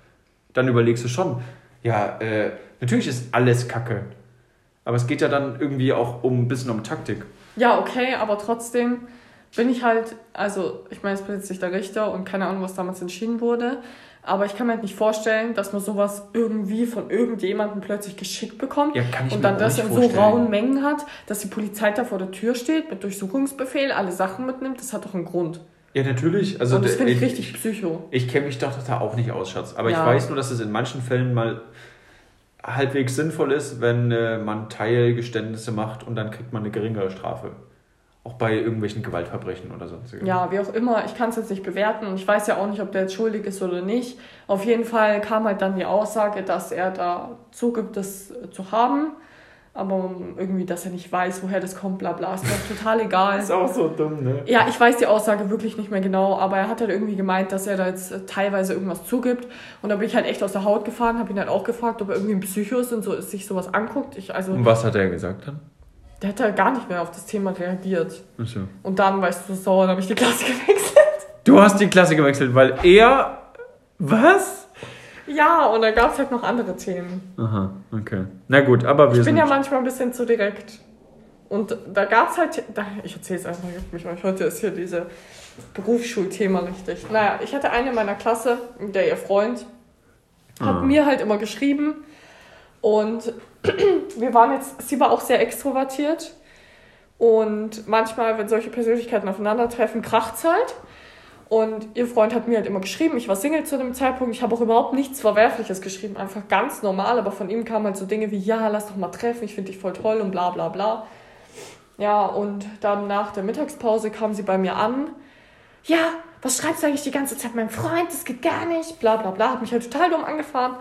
Dann überlegst du schon, ja, äh, natürlich ist alles Kacke. Aber es geht ja dann irgendwie auch um ein bisschen um Taktik. Ja, okay, aber trotzdem bin ich halt, also ich meine, es bin jetzt nicht der Richter und keine Ahnung, was damals entschieden wurde, aber ich kann mir halt nicht vorstellen, dass man sowas irgendwie von irgendjemandem plötzlich geschickt bekommt Ja, kann ich und dann das in so rauen Mengen hat, dass die Polizei da vor der Tür steht mit Durchsuchungsbefehl, alle Sachen mitnimmt, das hat doch einen Grund. Ja, natürlich. Also, und das finde ich äh, richtig psycho. Ich kenne mich doch da auch nicht aus, Schatz. Aber Ja. ich weiß nur, dass es in manchen Fällen mal halbwegs sinnvoll ist, wenn äh, man Teilgeständnisse macht und dann kriegt man eine geringere Strafe. Auch bei irgendwelchen Gewaltverbrechen oder sonstiges. Ja, wie auch immer, ich kann es jetzt nicht bewerten und ich weiß ja auch nicht, ob der jetzt schuldig ist oder nicht. Auf jeden Fall kam halt dann die Aussage, dass er da zugibt, das zu haben. Aber irgendwie, dass er nicht weiß, woher das kommt, bla bla, ist mir total egal. Ist auch so dumm, ne? Ja, ich weiß die Aussage wirklich nicht mehr genau, aber er hat halt irgendwie gemeint, dass er da jetzt teilweise irgendwas zugibt. Und da bin ich halt echt aus der Haut gefahren, habe ihn halt auch gefragt, ob er irgendwie ein Psycho ist und so sich sowas anguckt. Ich, also, Und was hat er gesagt dann? Der hat halt gar nicht mehr auf das Thema reagiert. Achso. Und dann, weißt du, so sauer, dann habe ich die Klasse gewechselt. Du hast die Klasse gewechselt, weil er. Was? Ja, und da gab es halt noch andere Themen. Aha, okay. Na gut, aber wir Ich bin sind. ja manchmal ein bisschen zu direkt. Und da gab es halt, da, ich erzähle es einfach juckt mich euch. Heute ist hier diese Berufsschulthema richtig. Naja, ich hatte eine in meiner Klasse, der ihr Freund, hat Ah. mir halt immer geschrieben. Und wir waren jetzt, sie war auch sehr extrovertiert. Und manchmal, wenn solche Persönlichkeiten aufeinandertreffen, kracht's halt. Und ihr Freund hat mir halt immer geschrieben, ich war Single zu dem Zeitpunkt, ich habe auch überhaupt nichts Verwerfliches geschrieben, einfach ganz normal, aber von ihm kamen halt so Dinge wie, ja, lass doch mal treffen, ich finde dich voll toll und bla bla bla. Ja, und dann nach der Mittagspause kam sie bei mir an, ja, was schreibst du eigentlich die ganze Zeit meinem Freund, das geht gar nicht, bla bla bla, hat mich halt total dumm angefahren.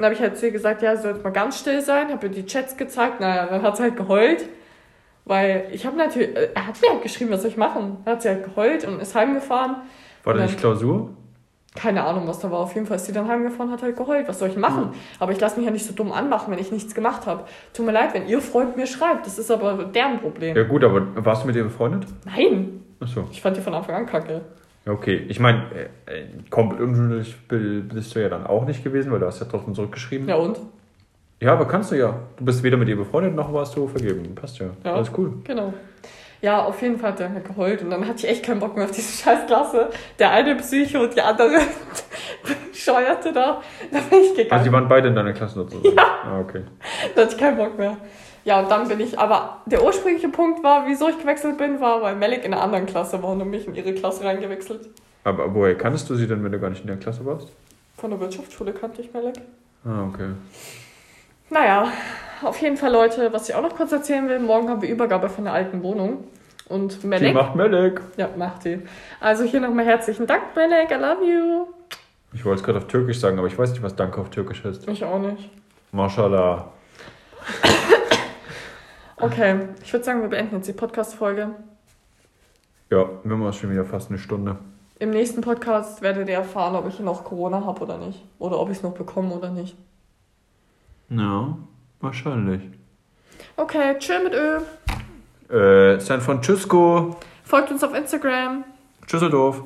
Dann habe ich halt zu ihr gesagt, ja, sie soll jetzt mal ganz still sein, habe ihr die Chats gezeigt, naja, dann hat sie halt geheult. Weil ich habe natürlich, äh, er hat mir halt geschrieben, was soll ich machen? Er hat sie halt geheult und ist heimgefahren. War das nicht Klausur? Keine Ahnung, was da war. Auf jeden Fall ist sie dann heimgefahren, hat halt geheult. Was soll ich machen? Mhm. Aber ich lasse mich ja nicht so dumm anmachen, wenn ich nichts gemacht habe. Tut mir leid, wenn ihr Freund mir schreibt. Das ist aber deren Problem. Ja gut, aber warst du mit ihr befreundet? Nein, Achso. ich fand die von Anfang an kacke. Okay. Ich meine, äh, äh, komplett unschuldig bi- bist du ja dann auch nicht gewesen, weil du hast ja trotzdem zurückgeschrieben. Ja und? Ja, aber kannst du ja. Du bist weder mit ihr befreundet, noch warst du vergeben. Passt ja. Ja. Alles cool. Genau. Ja, auf jeden Fall hat er halt geheult und dann hatte ich echt keinen Bock mehr auf diese Scheißklasse. Der eine Psycho und die andere Bescheuerte da. Da bin ich gegangen. Also die waren beide in deiner Klasse sozusagen? Ja. Ah, okay. Da hatte ich keinen Bock mehr. Ja, und dann bin ich, aber der ursprüngliche Punkt war, wieso ich gewechselt bin, war, weil Melik in einer anderen Klasse war und mich in ihre Klasse reingewechselt. Aber woher kanntest du sie denn, wenn du gar nicht in der Klasse warst? Von der Wirtschaftsschule kannte ich Melik. Ah, okay. Naja, auf jeden Fall, Leute, was ich auch noch kurz erzählen will, morgen haben wir Übergabe von der alten Wohnung. Und Die Melek. macht Melek. Ja, macht die. Also hier nochmal herzlichen Dank, Melek, I love you. Ich wollte es gerade auf Türkisch sagen, aber ich weiß nicht, was Danke auf Türkisch heißt. Ich auch nicht. Mashallah. Okay, ich würde sagen, wir beenden jetzt die Podcast-Folge. Ja, wir haben schon wieder fast eine Stunde. Im nächsten Podcast werdet ihr erfahren, ob ich noch Corona habe oder nicht. Oder ob ich es noch bekomme oder nicht. Ja, wahrscheinlich. Okay, chill mit Ö. Äh, San Francisco. Folgt uns auf Instagram. Tschüsseldorf.